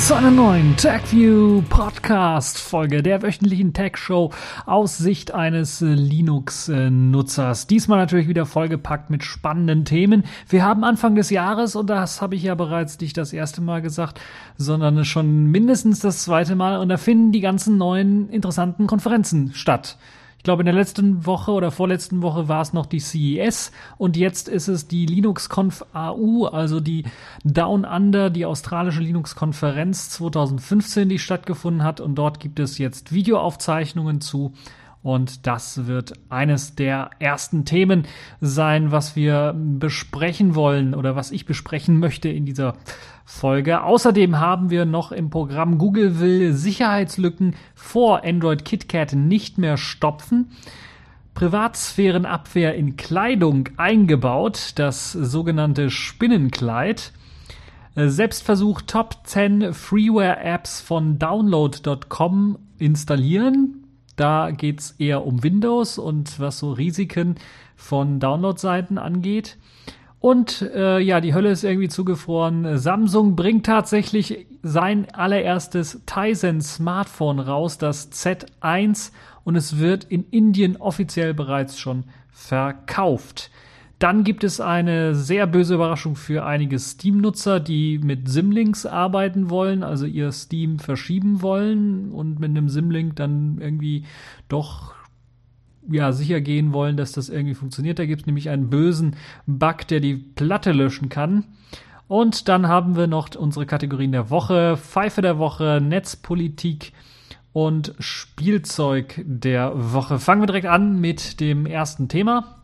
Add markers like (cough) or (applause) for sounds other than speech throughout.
zu einer neuen TechView Podcast Folge der wöchentlichen Tech Show aus Sicht eines Linux-Nutzers. Diesmal natürlich wieder vollgepackt mit spannenden Themen. Wir haben Anfang des Jahres, und das habe ich ja bereits nicht das erste Mal gesagt, sondern schon mindestens das zweite Mal, und da finden die ganzen neuen interessanten Konferenzen statt glaube, in der letzten Woche oder vorletzten Woche war es noch die CES und jetzt ist es die LinuxConf AU, also die Down Under, die australische Linux-Konferenz 2015, die stattgefunden hat. Und dort gibt es jetzt Videoaufzeichnungen zu. Und das wird eines der ersten Themen sein, was wir besprechen wollen oder was ich besprechen möchte in dieser Folge. Außerdem haben wir noch im Programm Google will Sicherheitslücken vor Android KitKat nicht mehr stopfen. Privatsphärenabwehr in Kleidung eingebaut, das sogenannte Spinnenkleid. Selbstversuch Top 10 Freeware Apps von download.com installieren. Da geht es eher um Windows und was so Risiken von Download-Seiten angeht. Und äh, ja, die Hölle ist irgendwie zugefroren. Samsung bringt tatsächlich sein allererstes Tizen Smartphone raus, das Z1, und es wird in Indien offiziell bereits schon verkauft. Dann gibt es eine sehr böse Überraschung für einige Steam-Nutzer, die mit Simlinks arbeiten wollen, also ihr Steam verschieben wollen und mit einem Simlink dann irgendwie doch ja, sicher gehen wollen, dass das irgendwie funktioniert. Da gibt es nämlich einen bösen Bug, der die Platte löschen kann. Und dann haben wir noch unsere Kategorien der Woche, Pfeife der Woche, Netzpolitik und Spielzeug der Woche. Fangen wir direkt an mit dem ersten Thema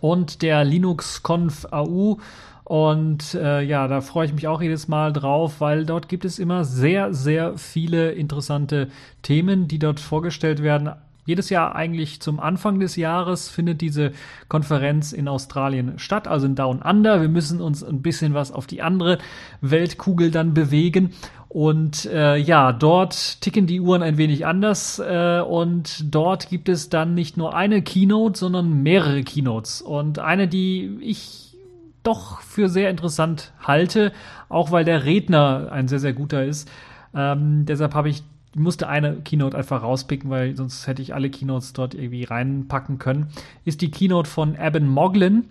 und der Linux Conf AU. Und äh, ja, da freue ich mich auch jedes Mal drauf, weil dort gibt es immer sehr, sehr viele interessante Themen, die dort vorgestellt werden. Jedes Jahr eigentlich zum Anfang des Jahres findet diese Konferenz in Australien statt, also in Down Under. Wir müssen uns ein bisschen was auf die andere Weltkugel dann bewegen. Und äh, ja, dort ticken die Uhren ein wenig anders äh, und dort gibt es dann nicht nur eine Keynote, sondern mehrere Keynotes. Und eine, die ich doch für sehr interessant halte, auch weil der Redner ein sehr, sehr guter ist. Ähm, deshalb habe ich musste eine Keynote einfach rauspicken, weil sonst hätte ich alle Keynotes dort irgendwie reinpacken können. Ist die Keynote von Eben Moglin.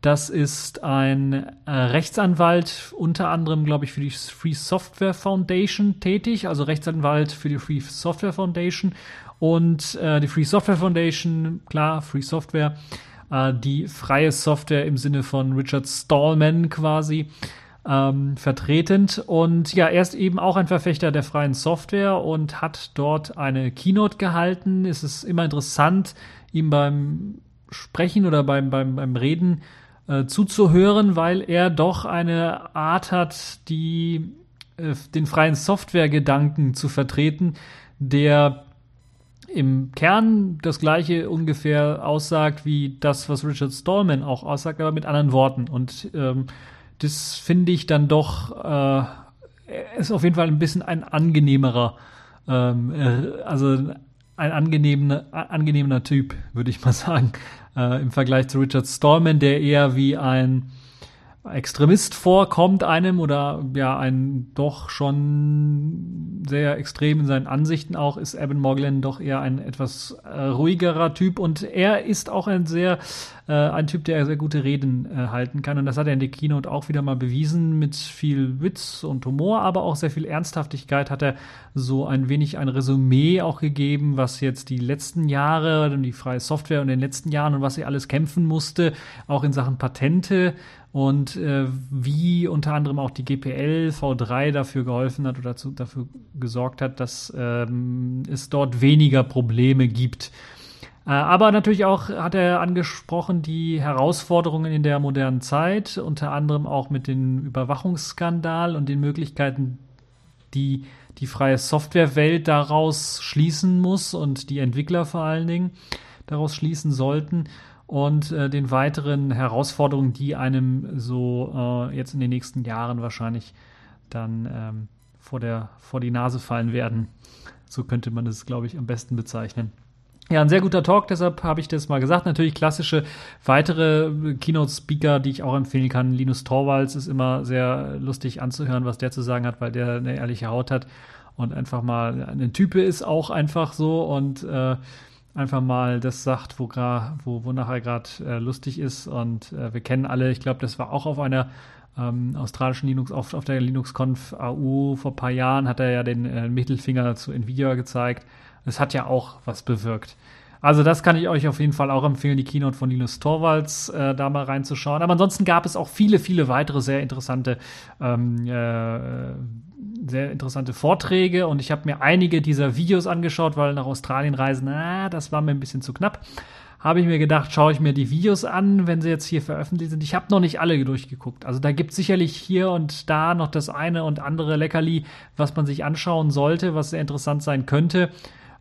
Das ist ein äh, Rechtsanwalt, unter anderem, glaube ich, für die Free Software Foundation tätig, also Rechtsanwalt für die Free Software Foundation. Und äh, die Free Software Foundation, klar, Free Software, äh, die freie Software im Sinne von Richard Stallman quasi ähm, vertretend. Und ja, er ist eben auch ein Verfechter der freien Software und hat dort eine Keynote gehalten. Es ist immer interessant, ihm beim Sprechen oder beim, beim, beim Reden äh, zuzuhören, weil er doch eine Art hat, die äh, den freien Software-Gedanken zu vertreten, der im Kern das gleiche ungefähr aussagt wie das, was Richard Stallman auch aussagt, aber mit anderen Worten. Und ähm, das finde ich dann doch, äh, ist auf jeden Fall ein bisschen ein angenehmerer, ähm, äh, also ein angenehmer, angenehmer Typ, würde ich mal (laughs) sagen, äh, im Vergleich zu Richard Stallman, der eher wie ein Extremist vorkommt einem oder ja ein doch schon sehr extrem in seinen Ansichten auch, ist Evan Moglen doch eher ein etwas äh, ruhigerer Typ und er ist auch ein sehr äh, ein Typ, der sehr gute Reden äh, halten kann und das hat er in der Keynote auch wieder mal bewiesen mit viel Witz und Humor, aber auch sehr viel Ernsthaftigkeit hat er so ein wenig ein Resümee auch gegeben, was jetzt die letzten Jahre, die freie Software und in den letzten Jahren und was sie alles kämpfen musste, auch in Sachen Patente und äh, wie unter anderem auch die GPL V3 dafür geholfen hat oder zu, dafür gesorgt hat, dass ähm, es dort weniger Probleme gibt. Äh, aber natürlich auch hat er angesprochen die Herausforderungen in der modernen Zeit, unter anderem auch mit dem Überwachungsskandal und den Möglichkeiten, die die freie Softwarewelt daraus schließen muss und die Entwickler vor allen Dingen daraus schließen sollten und äh, den weiteren Herausforderungen, die einem so äh, jetzt in den nächsten Jahren wahrscheinlich dann ähm, vor, der, vor die Nase fallen werden. So könnte man es, glaube ich, am besten bezeichnen. Ja, ein sehr guter Talk, deshalb habe ich das mal gesagt. Natürlich klassische weitere Keynote-Speaker, die ich auch empfehlen kann. Linus Torvalds ist immer sehr lustig anzuhören, was der zu sagen hat, weil der eine ehrliche Haut hat und einfach mal eine Type ist auch einfach so und äh, einfach mal das sagt, wo, wo, wo nachher gerade äh, lustig ist. Und äh, wir kennen alle, ich glaube, das war auch auf einer ähm, australischen Linux, auf, auf der LinuxConf AU vor ein paar Jahren, hat er ja den äh, Mittelfinger zu Nvidia gezeigt. Es hat ja auch was bewirkt. Also das kann ich euch auf jeden Fall auch empfehlen, die Keynote von Linus Torvalds äh, da mal reinzuschauen. Aber ansonsten gab es auch viele, viele weitere sehr interessante, ähm, äh, sehr interessante Vorträge und ich habe mir einige dieser Videos angeschaut, weil nach Australien reisen, na, das war mir ein bisschen zu knapp. Habe ich mir gedacht, schaue ich mir die Videos an, wenn sie jetzt hier veröffentlicht sind. Ich habe noch nicht alle durchgeguckt. Also da gibt es sicherlich hier und da noch das eine und andere Leckerli, was man sich anschauen sollte, was sehr interessant sein könnte.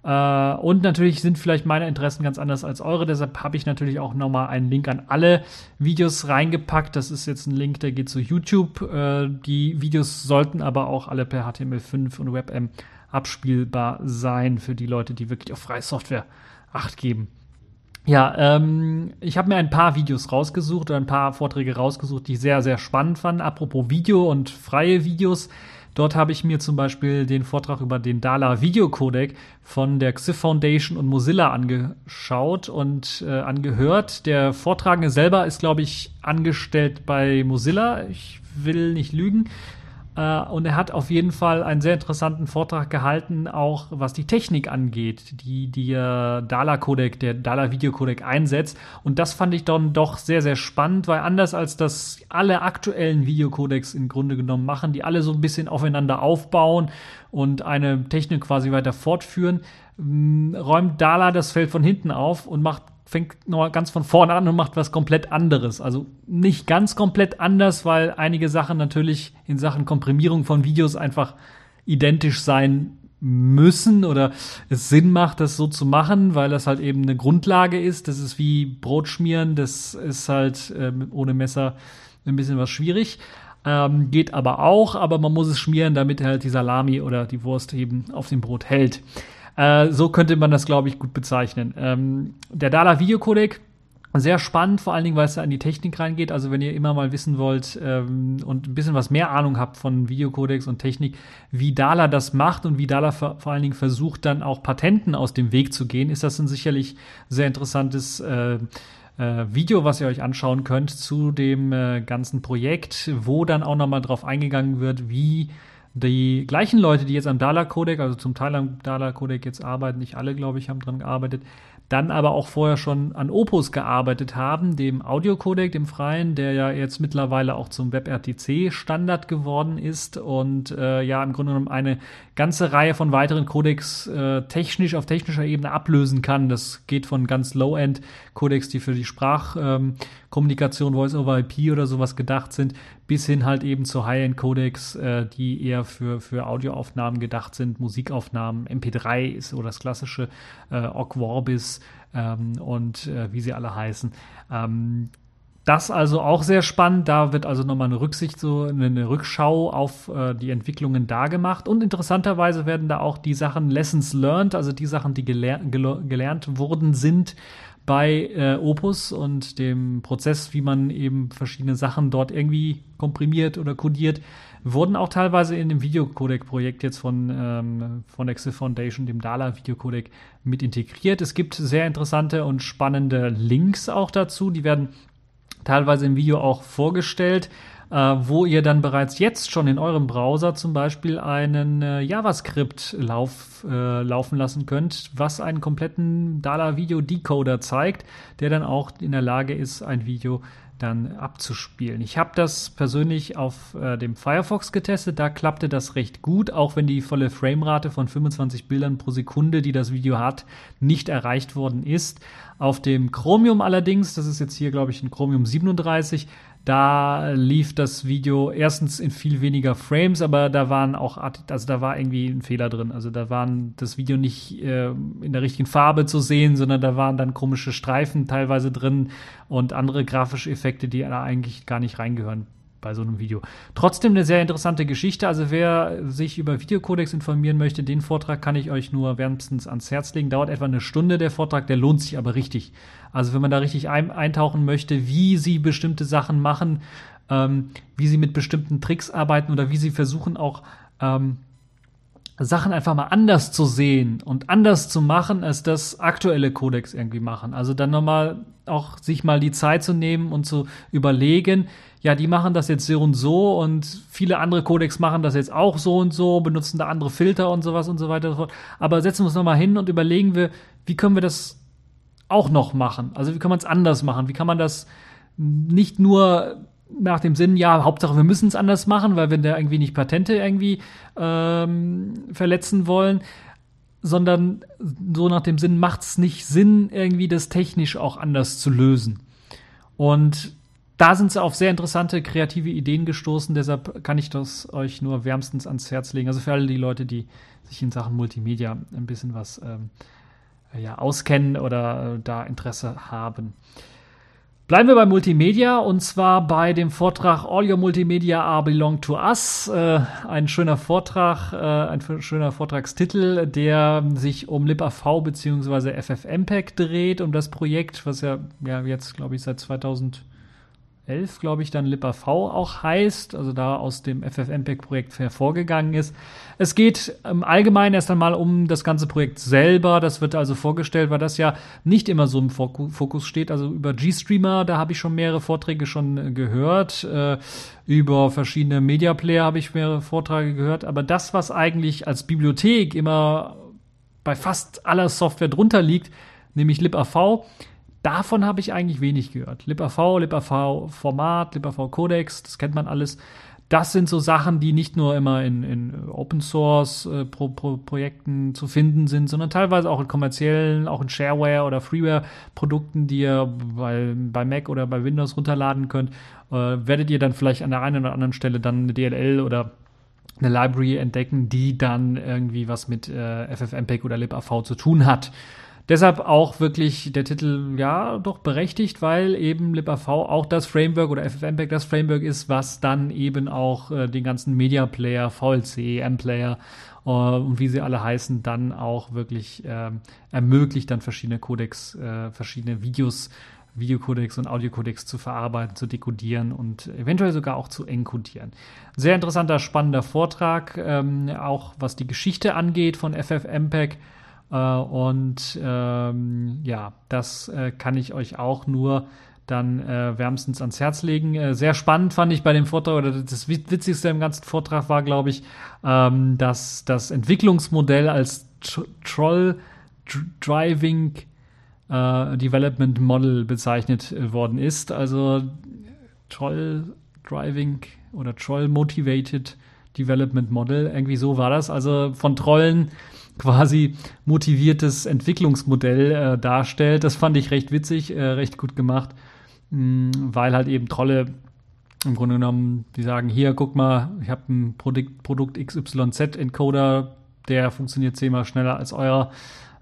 Äh, und natürlich sind vielleicht meine Interessen ganz anders als eure. Deshalb habe ich natürlich auch nochmal einen Link an alle Videos reingepackt. Das ist jetzt ein Link, der geht zu YouTube. Äh, die Videos sollten aber auch alle per HTML5 und WebM abspielbar sein für die Leute, die wirklich auf freie Software Acht geben. Ja, ähm, ich habe mir ein paar Videos rausgesucht oder ein paar Vorträge rausgesucht, die ich sehr, sehr spannend fand. Apropos Video und freie Videos. Dort habe ich mir zum Beispiel den Vortrag über den Dala Videocodec von der XIF Foundation und Mozilla angeschaut und äh, angehört. Der Vortragende selber ist, glaube ich, angestellt bei Mozilla. Ich will nicht lügen. Äh, und er hat auf jeden Fall einen sehr interessanten Vortrag gehalten, auch was die Technik angeht, die der Dala-Codec, der Dala-Videocodec einsetzt. Und das fand ich dann doch sehr, sehr spannend, weil anders als das alle aktuellen Videocodecs im Grunde genommen machen, die alle so ein bisschen aufeinander aufbauen und eine Technik quasi weiter fortführen, räumt Dala das Feld von hinten auf und macht fängt noch ganz von vorne an und macht was komplett anderes. Also nicht ganz komplett anders, weil einige Sachen natürlich in Sachen Komprimierung von Videos einfach identisch sein müssen oder es Sinn macht, das so zu machen, weil das halt eben eine Grundlage ist. Das ist wie Brot schmieren, das ist halt äh, ohne Messer ein bisschen was schwierig. Ähm, geht aber auch, aber man muss es schmieren, damit halt die Salami oder die Wurst eben auf dem Brot hält. Äh, so könnte man das, glaube ich, gut bezeichnen. Ähm, der Dala Videocodec, sehr spannend, vor allen Dingen, weil es da an die Technik reingeht. Also wenn ihr immer mal wissen wollt ähm, und ein bisschen was mehr Ahnung habt von Videocodecs und Technik, wie Dala das macht und wie Dala vor, vor allen Dingen versucht, dann auch Patenten aus dem Weg zu gehen, ist das ein sicherlich sehr interessantes äh, äh, Video, was ihr euch anschauen könnt zu dem äh, ganzen Projekt, wo dann auch nochmal drauf eingegangen wird, wie die gleichen Leute, die jetzt am Dala-Codec, also zum Teil am Dala-Codec jetzt arbeiten, nicht alle, glaube ich, haben dran gearbeitet, dann aber auch vorher schon an Opus gearbeitet haben, dem Audio-Codec, dem freien, der ja jetzt mittlerweile auch zum WebRTC-Standard geworden ist und äh, ja im Grunde genommen eine ganze Reihe von weiteren Codecs äh, technisch auf technischer Ebene ablösen kann. Das geht von ganz Low-End-Codecs, die für die Sprachkommunikation, ähm, Voice-over-IP oder sowas gedacht sind, bis hin halt eben zu High-End-Codecs, äh, die eher für, für Audioaufnahmen gedacht sind, Musikaufnahmen, MP3 ist so das klassische äh, Ogg Vorbis ähm, und äh, wie sie alle heißen. Ähm, das also auch sehr spannend. Da wird also nochmal eine Rücksicht, so eine Rückschau auf äh, die Entwicklungen da gemacht. Und interessanterweise werden da auch die Sachen Lessons learned, also die Sachen, die geler gelernt wurden, sind bei äh, Opus und dem Prozess, wie man eben verschiedene Sachen dort irgendwie komprimiert oder kodiert, wurden auch teilweise in dem Videocodec-Projekt jetzt von, ähm, von Exif Foundation, dem Dala Videocodec, mit integriert. Es gibt sehr interessante und spannende Links auch dazu. Die werden teilweise im Video auch vorgestellt, äh, wo ihr dann bereits jetzt schon in eurem Browser zum Beispiel einen äh, JavaScript-Lauf äh, laufen lassen könnt, was einen kompletten Dala-Video-Decoder zeigt, der dann auch in der Lage ist, ein Video dann abzuspielen. Ich habe das persönlich auf äh, dem Firefox getestet, da klappte das recht gut, auch wenn die volle Framerate von 25 Bildern pro Sekunde, die das Video hat, nicht erreicht worden ist. Auf dem Chromium allerdings, das ist jetzt hier glaube ich ein Chromium 37, da lief das Video erstens in viel weniger Frames, aber da waren auch, also da war irgendwie ein Fehler drin. Also da waren das Video nicht äh, in der richtigen Farbe zu sehen, sondern da waren dann komische Streifen teilweise drin und andere grafische Effekte, die da eigentlich gar nicht reingehören. Bei so einem Video. Trotzdem eine sehr interessante Geschichte. Also wer sich über Videocodex informieren möchte, den Vortrag kann ich euch nur wärmstens ans Herz legen. Dauert etwa eine Stunde der Vortrag, der lohnt sich aber richtig. Also wenn man da richtig ein, eintauchen möchte, wie sie bestimmte Sachen machen, ähm, wie sie mit bestimmten Tricks arbeiten oder wie sie versuchen auch ähm, Sachen einfach mal anders zu sehen und anders zu machen, als das aktuelle Codex irgendwie machen. Also dann nochmal auch sich mal die Zeit zu nehmen und zu überlegen, ja, die machen das jetzt so und so und viele andere Codex machen das jetzt auch so und so, benutzen da andere Filter und sowas und so weiter und so fort. Aber setzen wir uns nochmal hin und überlegen wir, wie können wir das auch noch machen? Also wie kann man es anders machen? Wie kann man das nicht nur nach dem Sinn, ja, Hauptsache wir müssen es anders machen, weil wir da irgendwie nicht Patente irgendwie ähm, verletzen wollen, sondern so nach dem Sinn macht es nicht Sinn, irgendwie das technisch auch anders zu lösen. Und da sind sie auf sehr interessante kreative Ideen gestoßen, deshalb kann ich das euch nur wärmstens ans Herz legen. Also für alle die Leute, die sich in Sachen Multimedia ein bisschen was ähm, ja, auskennen oder äh, da Interesse haben. Bleiben wir bei Multimedia und zwar bei dem Vortrag All Your Multimedia Are Belong to Us. Äh, ein schöner Vortrag, äh, ein schöner Vortragstitel, der sich um LibAV bzw. FFmpeg dreht, um das Projekt, was ja, ja jetzt, glaube ich, seit 2000 11, glaube ich, dann LibAV auch heißt, also da aus dem FFmpeg-Projekt hervorgegangen ist. Es geht im Allgemeinen erst einmal um das ganze Projekt selber. Das wird also vorgestellt, weil das ja nicht immer so im Fokus steht. Also über GStreamer, da habe ich schon mehrere Vorträge schon äh, gehört. Äh, über verschiedene Media Player habe ich mehrere Vorträge gehört. Aber das, was eigentlich als Bibliothek immer bei fast aller Software drunter liegt, nämlich LibAV, Davon habe ich eigentlich wenig gehört. LibAV, LibAV-Format, LibAV-Codex, das kennt man alles. Das sind so Sachen, die nicht nur immer in, in Open Source äh, zu finden sind, sondern teilweise auch in kommerziellen, auch in Shareware oder Freeware Produkten, die ihr bei, bei Mac oder bei Windows runterladen könnt. Äh, werdet ihr dann vielleicht an der einen oder anderen Stelle dann eine DLL oder eine Library entdecken, die dann irgendwie was mit äh, FFmpeg oder LibAV zu tun hat. Deshalb auch wirklich der Titel, ja, doch berechtigt, weil eben LibAV auch das Framework oder FFmpeg das Framework ist, was dann eben auch äh, den ganzen Media Player, VLC, M-Player äh, und wie sie alle heißen, dann auch wirklich äh, ermöglicht, dann verschiedene Codecs, äh, verschiedene Videos Videocodecs und Audiocodecs zu verarbeiten, zu dekodieren und eventuell sogar auch zu encodieren. Sehr interessanter, spannender Vortrag, ähm, auch was die Geschichte angeht von FFmpeg. Äh, und ähm, ja, das äh, kann ich euch auch nur dann äh, wärmstens ans Herz legen. Äh, sehr spannend fand ich bei dem Vortrag, oder das Witzigste im ganzen Vortrag war, glaube ich, ähm, dass das Entwicklungsmodell als Tr Troll Driving äh, Development Model bezeichnet äh, worden ist. Also Troll Driving oder Troll Motivated Development Model, irgendwie so war das. Also von Trollen quasi motiviertes Entwicklungsmodell äh, darstellt. Das fand ich recht witzig, äh, recht gut gemacht, mh, mm, weil halt eben Trolle im Grunde genommen, die sagen, hier, guck mal, ich habe ein Produkt, Produkt XYZ-Encoder, der funktioniert zehnmal schneller als euer.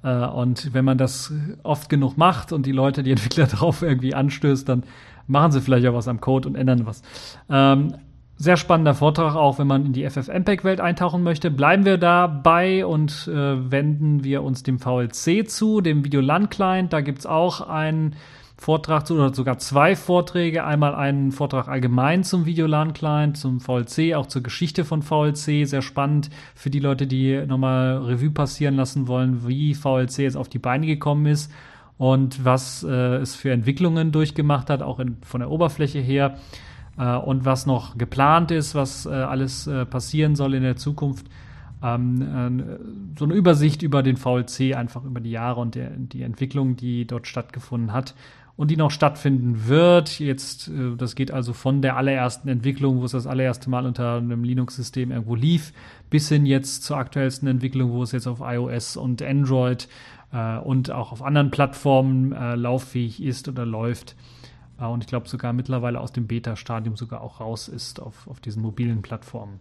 Äh, und wenn man das oft genug macht und die Leute, die Entwickler (laughs) darauf irgendwie anstößt, dann machen sie vielleicht auch was am Code und ändern was. Ähm, sehr spannender Vortrag, auch wenn man in die FFmpeg-Welt eintauchen möchte. Bleiben wir dabei und äh, wenden wir uns dem VLC zu, dem Videolan-Client. Da gibt's auch einen Vortrag zu, oder sogar zwei Vorträge. Einmal einen Vortrag allgemein zum Videolan-Client, zum VLC, auch zur Geschichte von VLC. Sehr spannend für die Leute, die nochmal Revue passieren lassen wollen, wie VLC jetzt auf die Beine gekommen ist und was äh, es für Entwicklungen durchgemacht hat, auch in, von der Oberfläche her und was noch geplant ist, was äh, alles äh, passieren soll in der Zukunft. Ähm, äh, so eine Übersicht über den VLC, einfach über die Jahre und der, die Entwicklung, die dort stattgefunden hat und die noch stattfinden wird. Jetzt, äh, das geht also von der allerersten Entwicklung, wo es das allererste Mal unter einem Linux-System irgendwo lief, bis hin jetzt zur aktuellsten Entwicklung, wo es jetzt auf iOS und Android äh, und auch auf anderen Plattformen äh, lauffähig ist oder läuft. Und ich glaube sogar mittlerweile aus dem Beta-Stadium sogar auch raus ist auf, auf diesen mobilen Plattformen.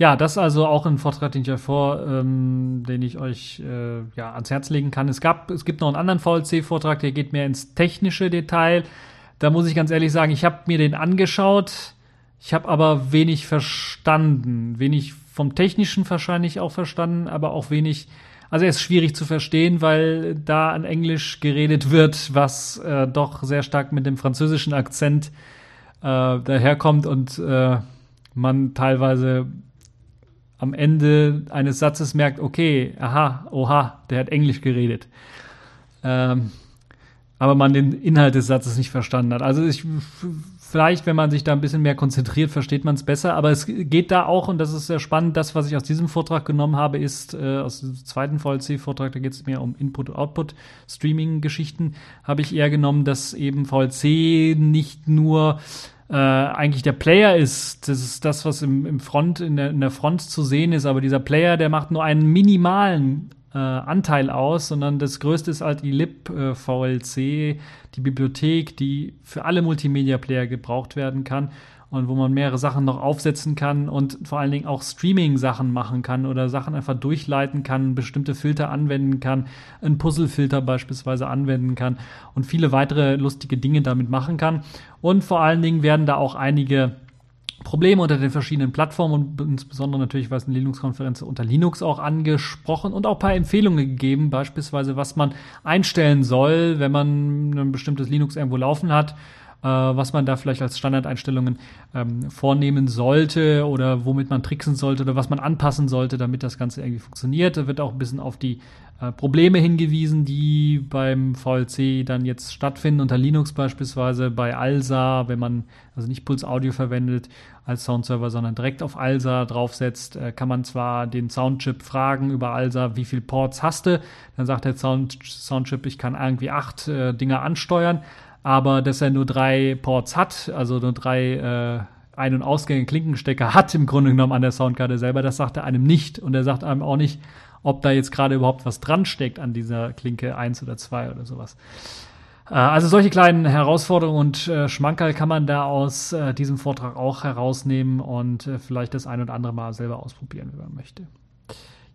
Ja, das ist also auch ein Vortrag, den ich euch vor, ähm, den ich euch äh, ja, ans Herz legen kann. Es gab, es gibt noch einen anderen VLC-Vortrag, der geht mehr ins technische Detail. da muss ich ganz ehrlich sagen, ich habe mir den angeschaut, ich habe aber wenig verstanden, wenig vom Technischen wahrscheinlich auch verstanden, aber auch wenig also er ist schwierig zu verstehen, weil da an Englisch geredet wird, was äh, doch sehr stark mit dem französischen Akzent äh, daherkommt und äh, man teilweise am Ende eines Satzes merkt, okay, aha, oha, der hat Englisch geredet. Ähm, aber man den Inhalt des Satzes nicht verstanden hat. Also ich vielleicht, wenn man sich da ein bisschen mehr konzentriert, versteht man es besser. Aber es geht da auch, und das ist sehr spannend, das, was ich aus diesem Vortrag genommen habe, ist äh, aus dem zweiten VLC-Vortrag, da geht es mehr um Input- Output-Streaming-Geschichten, habe ich eher genommen, dass eben VLC nicht nur äh, eigentlich der Player ist. Das ist das, was im, im Front, in der, in der Front zu sehen ist, aber dieser Player, der macht nur einen minimalen äh, Anteil aus, sondern das größte ist halt die lib äh, VLC, die Bibliothek, die für alle Multimedia-Player gebraucht werden kann und wo man mehrere Sachen noch aufsetzen kann und vor allen Dingen auch Streaming-Sachen machen kann oder Sachen einfach durchleiten kann, bestimmte Filter anwenden kann, einen Puzzle-Filter beispielsweise anwenden kann und viele weitere lustige Dinge damit machen kann. Und vor allen Dingen werden da auch einige Probleme unter den verschiedenen Plattformen und insbesondere natürlich was in Linux-Konferenz unter Linux auch angesprochen und auch ein paar Empfehlungen gegeben, beispielsweise was man einstellen soll, wenn man ein bestimmtes Linux irgendwo laufen hat, was man da vielleicht als Standardeinstellungen ähm, vornehmen sollte oder womit man tricksen sollte oder was man anpassen sollte, damit das Ganze irgendwie funktioniert. Da wird auch ein bisschen auf die äh, Probleme hingewiesen, die beim VLC dann jetzt stattfinden, unter Linux beispielsweise bei ALSA, wenn man also nicht Puls Audio verwendet als Soundserver, sondern direkt auf ALSA draufsetzt, äh, kann man zwar den Soundchip fragen über ALSA, wie viele Ports hast du, dann sagt der Sound Soundchip, ich kann irgendwie acht äh, Dinger ansteuern, aber dass er nur drei Ports hat, also nur drei äh, Ein- und Ausgänge Klinkenstecker hat im Grunde genommen an der Soundkarte selber, das sagt er einem nicht und er sagt einem auch nicht, ob da jetzt gerade überhaupt was dran steckt an dieser Klinke 1 oder 2 oder sowas. Äh, also solche kleinen Herausforderungen und äh, Schmankerl kann man da aus äh, diesem Vortrag auch herausnehmen und äh, vielleicht das ein oder andere Mal selber ausprobieren, wenn man möchte.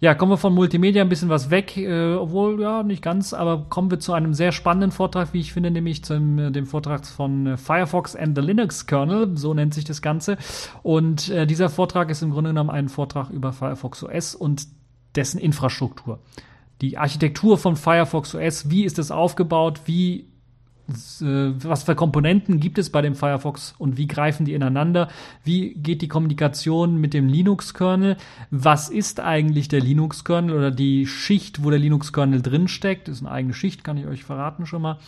Ja, kommen wir von Multimedia ein bisschen was weg, äh, obwohl ja nicht ganz, aber kommen wir zu einem sehr spannenden Vortrag, wie ich finde, nämlich zu äh, dem Vortrag von äh, Firefox and the Linux Kernel, so nennt sich das Ganze. Und äh, dieser Vortrag ist im Grunde genommen ein Vortrag über Firefox OS und dessen Infrastruktur. Die Architektur von Firefox OS, wie ist es aufgebaut, wie was für Komponenten gibt es bei dem Firefox und wie greifen die ineinander? Wie geht die Kommunikation mit dem Linux-Kernel? Was ist eigentlich der Linux-Kernel oder die Schicht, wo der Linux-Kernel drinsteckt? Ist eine eigene Schicht, kann ich euch verraten schon mal.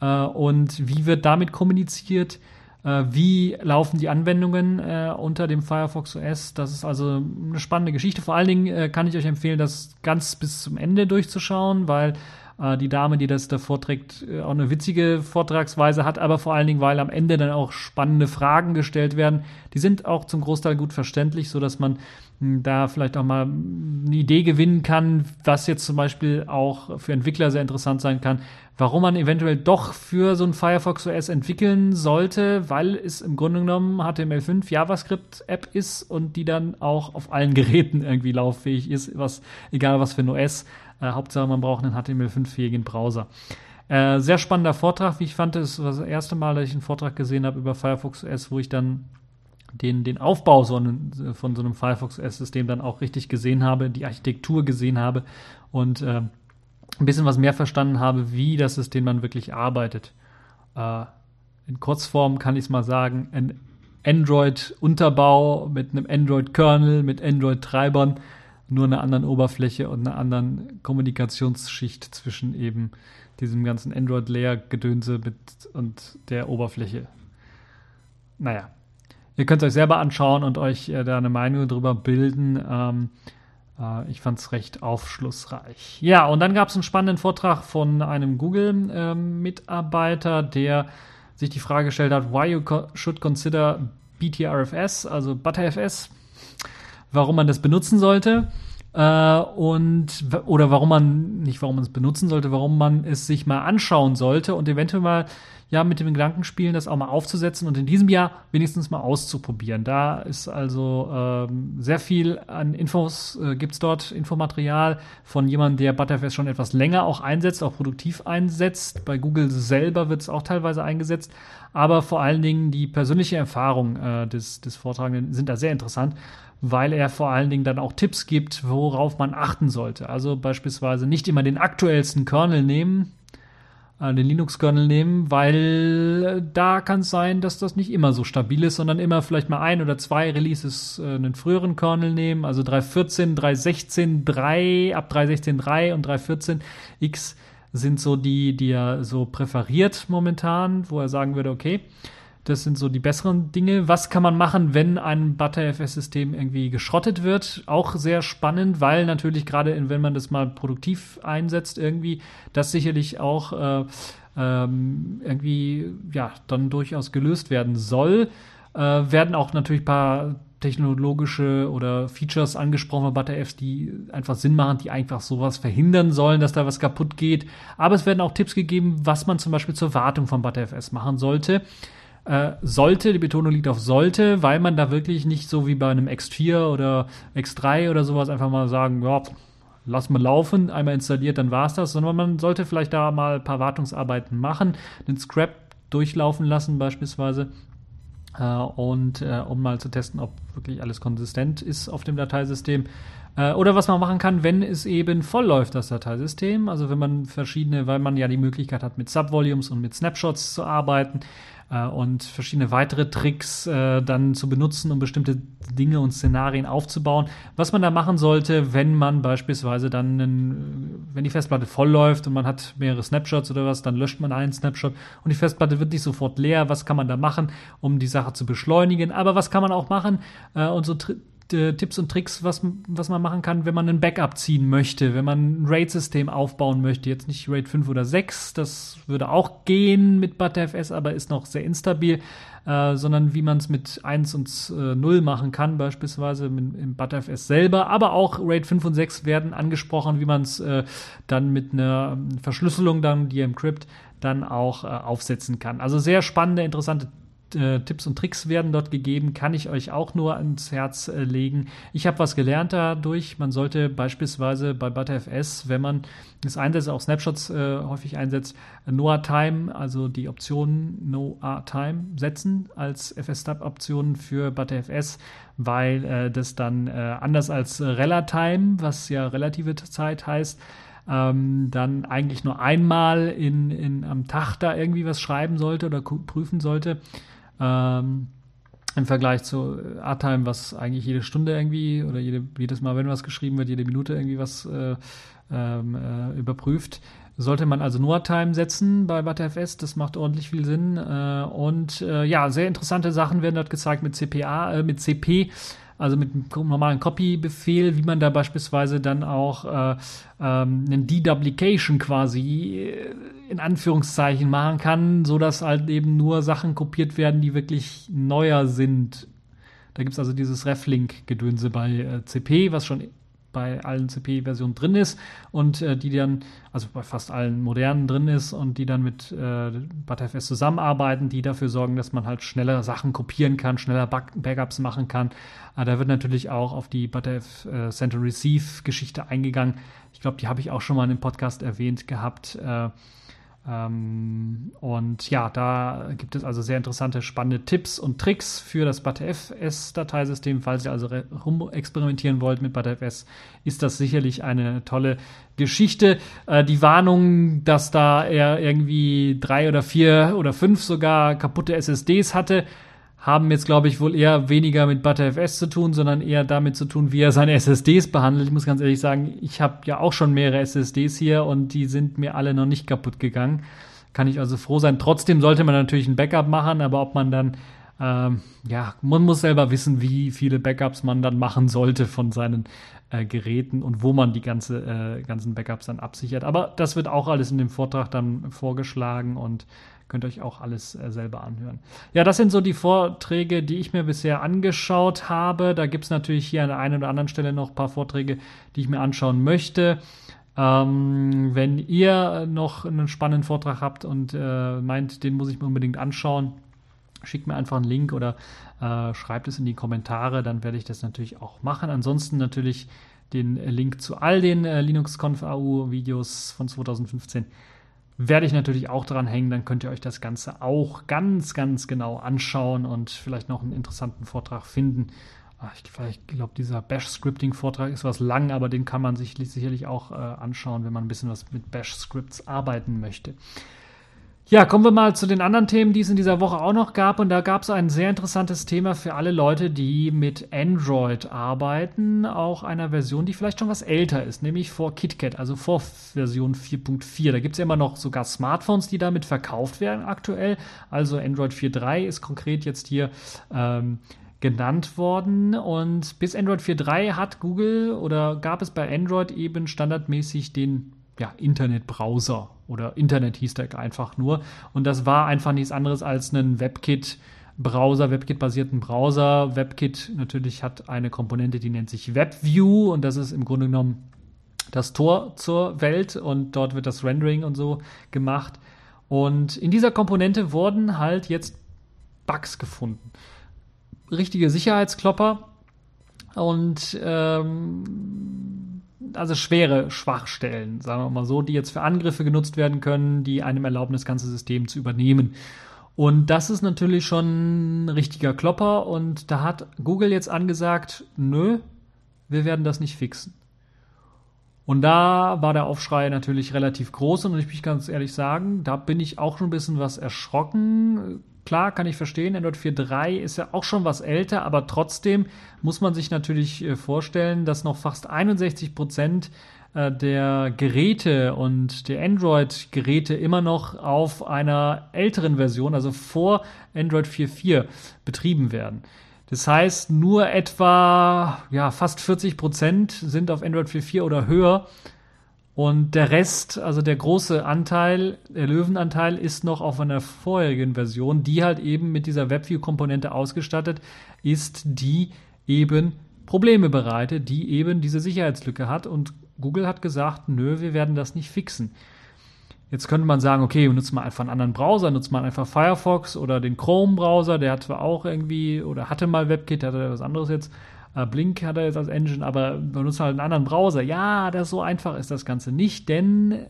Äh, und wie wird damit kommuniziert? Äh, wie laufen die Anwendungen unter dem Firefox OS? Das ist also eine spannende Geschichte. Vor allen Dingen kann ich euch empfehlen, das ganz bis zum Ende durchzuschauen, weil äh, die Dame, die das da vorträgt, äh, auch eine witzige Vortragsweise hat, aber vor allen Dingen, weil am Ende dann auch spannende Fragen gestellt werden. Die sind auch zum Großteil gut verständlich, so dass man hm, da vielleicht auch mal eine Idee gewinnen kann, was jetzt zum Beispiel auch für Entwickler sehr interessant sein kann, warum man eventuell doch für so ein Firefox OS entwickeln sollte, weil es im Grunde genommen HTML5 JavaScript App ist und die dann auch auf allen (laughs) Geräten irgendwie lauffähig ist, was egal was für ein OS äh, Hauptsache, man braucht einen HTML5-fähigen Browser. Äh, sehr spannender Vortrag, wie ich fand. Es war das erste Mal, dass ich einen Vortrag gesehen habe über Firefox OS, wo ich dann den, den Aufbau so einen, von so einem Firefox OS-System dann auch richtig gesehen habe, die Architektur gesehen habe und äh, ein bisschen was mehr verstanden habe, wie das System dann wirklich arbeitet. Äh, in Kurzform kann ich es mal sagen, ein Android-Unterbau mit einem Android-Kernel, mit Android-Treibern nur einer anderen Oberfläche und einer anderen Kommunikationsschicht zwischen eben diesem ganzen Android-Layer-Gedönse mit und der Oberfläche. Naja, ihr könnt es euch selber anschauen und euch äh, da eine Meinung darüber bilden. Ähm, äh, ich fand es recht aufschlussreich. Ja, und dann gab es einen spannenden Vortrag von einem Google-Mitarbeiter, ähm, der sich die Frage gestellt hat, why you co should consider BTRFS, also ButterFS, warum man das benutzen sollte. Äh, und oder warum man, nicht warum man es benutzen sollte, warum man es sich mal anschauen sollte und eventuell mal ja mit dem Gedanken spielen, das auch mal aufzusetzen und in diesem Jahr wenigstens mal auszuprobieren. Da ist also ähm, sehr viel an Infos, äh, gibt es dort Infomaterial von jemandem, der Butterfest schon etwas länger auch einsetzt, auch produktiv einsetzt. Bei Google selber wird es auch teilweise eingesetzt, aber vor allen Dingen die persönliche Erfahrung äh, des, des Vortragenden sind da sehr interessant weil er vor allen Dingen dann auch Tipps gibt, worauf man achten sollte. Also beispielsweise nicht immer den aktuellsten Kernel nehmen, äh, den Linux-Kernel nehmen, weil da kann es sein, dass das nicht immer so stabil ist, sondern immer vielleicht mal ein oder zwei Releases äh, einen früheren Kernel nehmen, also 3.14, 3.16, 3, ab 3.16, 3 und 3.14 X sind so die, die er so präferiert momentan, wo er sagen würde, okay, das sind so die besseren Dinge. Was kann man machen, wenn ein ButterFS-System irgendwie geschrottet wird? Auch sehr spannend, weil natürlich gerade, wenn man das mal produktiv einsetzt, irgendwie, das sicherlich auch äh, ähm, irgendwie, ja, dann durchaus gelöst werden soll. Äh, werden auch natürlich ein paar technologische oder Features angesprochen bei ButterFs, die einfach Sinn machen, die einfach sowas verhindern sollen, dass da was kaputt geht. Aber es werden auch Tipps gegeben, was man zum Beispiel zur Wartung von ButterFS machen sollte äh, sollte, die Betonung liegt auf sollte, weil man da wirklich nicht so wie bei einem X4 oder X3 oder sowas einfach mal sagen, ja, lass mal laufen, einmal installiert, dann war es das, sondern man sollte vielleicht da mal ein paar Wartungsarbeiten machen, den Scrap durchlaufen lassen beispielsweise äh, und äh, um mal zu testen, ob wirklich alles konsistent ist auf dem Dateisystem. Äh, oder was man machen kann, wenn es eben voll läuft, das Dateisystem. Also wenn man verschiedene, weil man ja die Möglichkeit hat, mit Subvolumes und mit Snapshots zu arbeiten, äh, und verschiedene weitere Tricks äh, dann zu benutzen, um bestimmte Dinge und Szenarien aufzubauen. Was man da machen sollte, wenn man beispielsweise dann, einen, wenn die Festplatte voll läuft und man hat mehrere Snapshots oder was, dann löscht man einen Snapshot und die Festplatte wird nicht sofort leer. Was kann man da machen, um die Sache zu beschleunigen? Aber was kann man auch machen? Äh, und so äh, Tipps und Tricks, was, was man machen kann, wenn man ein Backup ziehen möchte, wenn man ein RAID-System aufbauen möchte. Jetzt nicht RAID 5 oder 6, das würde auch gehen mit ButterFS, aber ist noch sehr instabil, äh, sondern wie man es mit 1 und äh, 0 machen kann, beispielsweise mit, im ButterFS selber. Aber auch RAID 5 und 6 werden angesprochen, wie man es äh, dann mit einer Verschlüsselung, dann die Encrypt, dann auch äh, aufsetzen kann. Also sehr spannende, interessante äh, Tipps und Tricks werden dort gegeben, kann ich euch auch nur ans Herz äh, legen. Ich habe was gelernt dadurch. Man sollte beispielsweise bei ButterFS, wenn man das einsetzt, auch Snapshots äh, häufig einsetzt, Noah Time, also die Option Noah Time setzen als FS-Stub-Option für ButterFS, weil äh, das dann äh, anders als Relatime, was ja relative Zeit heißt, ähm, dann eigentlich nur einmal in, in, am Tag da irgendwie was schreiben sollte oder prüfen sollte. Ähm, im Vergleich zu Artime, was eigentlich jede Stunde irgendwie oder jede, jedes Mal, wenn was geschrieben wird, jede Minute irgendwie was äh, ähm, äh, überprüft. Sollte man also nur Time setzen bei ButterFS, das macht ordentlich viel Sinn. Äh, und äh, ja, sehr interessante Sachen werden dort gezeigt mit CPA, äh, mit CP also mit einem normalen Copy-Befehl, wie man da beispielsweise dann auch äh, ähm, einen Deduplication quasi äh, in Anführungszeichen machen kann, so dass halt eben nur Sachen kopiert werden, die wirklich neuer sind. Da gibt es also dieses Reflink-Gedönse bei äh, CP, was schon bei allen CP-Versionen drin ist und äh, die dann, also bei fast allen modernen drin ist und die dann mit äh, ButterFS zusammenarbeiten, die dafür sorgen, dass man halt schneller Sachen kopieren kann, schneller Back Backups machen kann. Aber da wird natürlich auch auf die ButterF äh, Center Receive Geschichte eingegangen. Ich glaube, die habe ich auch schon mal in dem Podcast erwähnt gehabt. Äh, und ja, da gibt es also sehr interessante, spannende Tipps und Tricks für das ButterFS-Dateisystem. Falls ihr also rumexperimentieren wollt mit ButterFS, ist das sicherlich eine tolle Geschichte. Äh, die Warnung, dass da er irgendwie drei oder vier oder fünf sogar kaputte SSDs hatte, haben jetzt, glaube ich, wohl eher weniger mit ButterFS zu tun, sondern eher damit zu tun, wie er seine SSDs behandelt. Ich muss ganz ehrlich sagen, ich habe ja auch schon mehrere SSDs hier und die sind mir alle noch nicht kaputt gegangen. Kann ich also froh sein. Trotzdem sollte man natürlich ein Backup machen, aber ob man dann, ähm, ja, man muss selber wissen, wie viele Backups man dann machen sollte von seinen äh, Geräten und wo man die ganze, äh, ganzen Backups dann absichert. Aber das wird auch alles in dem Vortrag dann vorgeschlagen und Könnt ihr euch auch alles äh, selber anhören. Ja, das sind so die Vorträge, die ich mir bisher angeschaut habe. Da gibt es natürlich hier an der einen oder anderen Stelle noch ein paar Vorträge, die ich mir anschauen möchte. Ähm, wenn ihr noch einen spannenden Vortrag habt und äh, meint, den muss ich mir unbedingt anschauen, schickt mir einfach einen Link oder äh, schreibt es in die Kommentare, dann werde ich das natürlich auch machen. Ansonsten natürlich den Link zu all den äh, LinuxConf AU Videos von 2015 werde ich natürlich auch dran hängen. Dann könnt ihr euch das Ganze auch ganz, ganz genau anschauen und vielleicht noch einen interessanten Vortrag finden. Ah, ich, glaube, dieser Bash-Scripting-Vortrag ist was lang, aber den kann man sich sicherlich auch äh, anschauen, wenn man ein bisschen was mit Bash-Scripts arbeiten möchte. Ja, kommen wir mal zu den anderen Themen, die es in dieser Woche auch noch gab. Und da gab es ein sehr interessantes Thema für alle Leute, die mit Android arbeiten. Auch einer Version, die vielleicht schon was älter ist, nämlich vor KitKat, also vor Version 4.4. Da gibt es ja immer noch sogar Smartphones, die damit verkauft werden aktuell. Also Android 4.3 ist konkret jetzt hier ähm, genannt worden. Und bis Android 4.3 hat Google oder gab es bei Android eben standardmäßig den ja, Internetbrowser oder Internet hieß der einfach nur. Und das war einfach nichts anderes als ein WebKit. Browser, WebKit-basierten Browser. WebKit natürlich hat eine Komponente, die nennt sich WebView und das ist im Grunde genommen das Tor zur Welt und dort wird das Rendering und so gemacht. Und in dieser Komponente wurden halt jetzt Bugs gefunden. Richtige Sicherheitsklopper und ähm, also schwere Schwachstellen, sagen wir mal so, die jetzt für Angriffe genutzt werden können, die einem erlauben, das ganze System zu übernehmen. Und das ist natürlich schon ein richtiger Klopper und da hat Google jetzt angesagt, nö, wir werden das nicht fixen. Und da war der Aufschrei natürlich relativ groß und ich muss ganz ehrlich sagen, da bin ich auch schon ein bisschen was erschrocken. Klar, kann ich verstehen, Android 4.3 ist ja auch schon was älter, aber trotzdem muss man sich natürlich äh, vorstellen, dass noch fast 61 Prozent äh, der Geräte und der Android-Geräte immer noch auf einer älteren Version, also vor Android 4.4, betrieben werden. Das heißt, nur etwa ja, fast 40 Prozent sind auf Android 4.4 oder höher und der Rest, also der große Anteil, der Löwenanteil, ist noch auf einer vorherigen Version, die halt eben mit dieser WebView-Komponente ausgestattet ist, die eben Probleme bereitet, die eben diese Sicherheitslücke hat. Und Google hat gesagt, nö, wir werden das nicht fixen. Jetzt könnte man sagen, okay, nutzt mal einfach einen anderen Browser, nutzt mal einfach Firefox oder den Chrome-Browser, der hat zwar auch irgendwie oder hatte mal WebKit, hat er was anderes jetzt. Äh, Blink hat er jetzt als Engine, aber benutzt halt einen anderen Browser. Ja, das so einfach ist das Ganze nicht, denn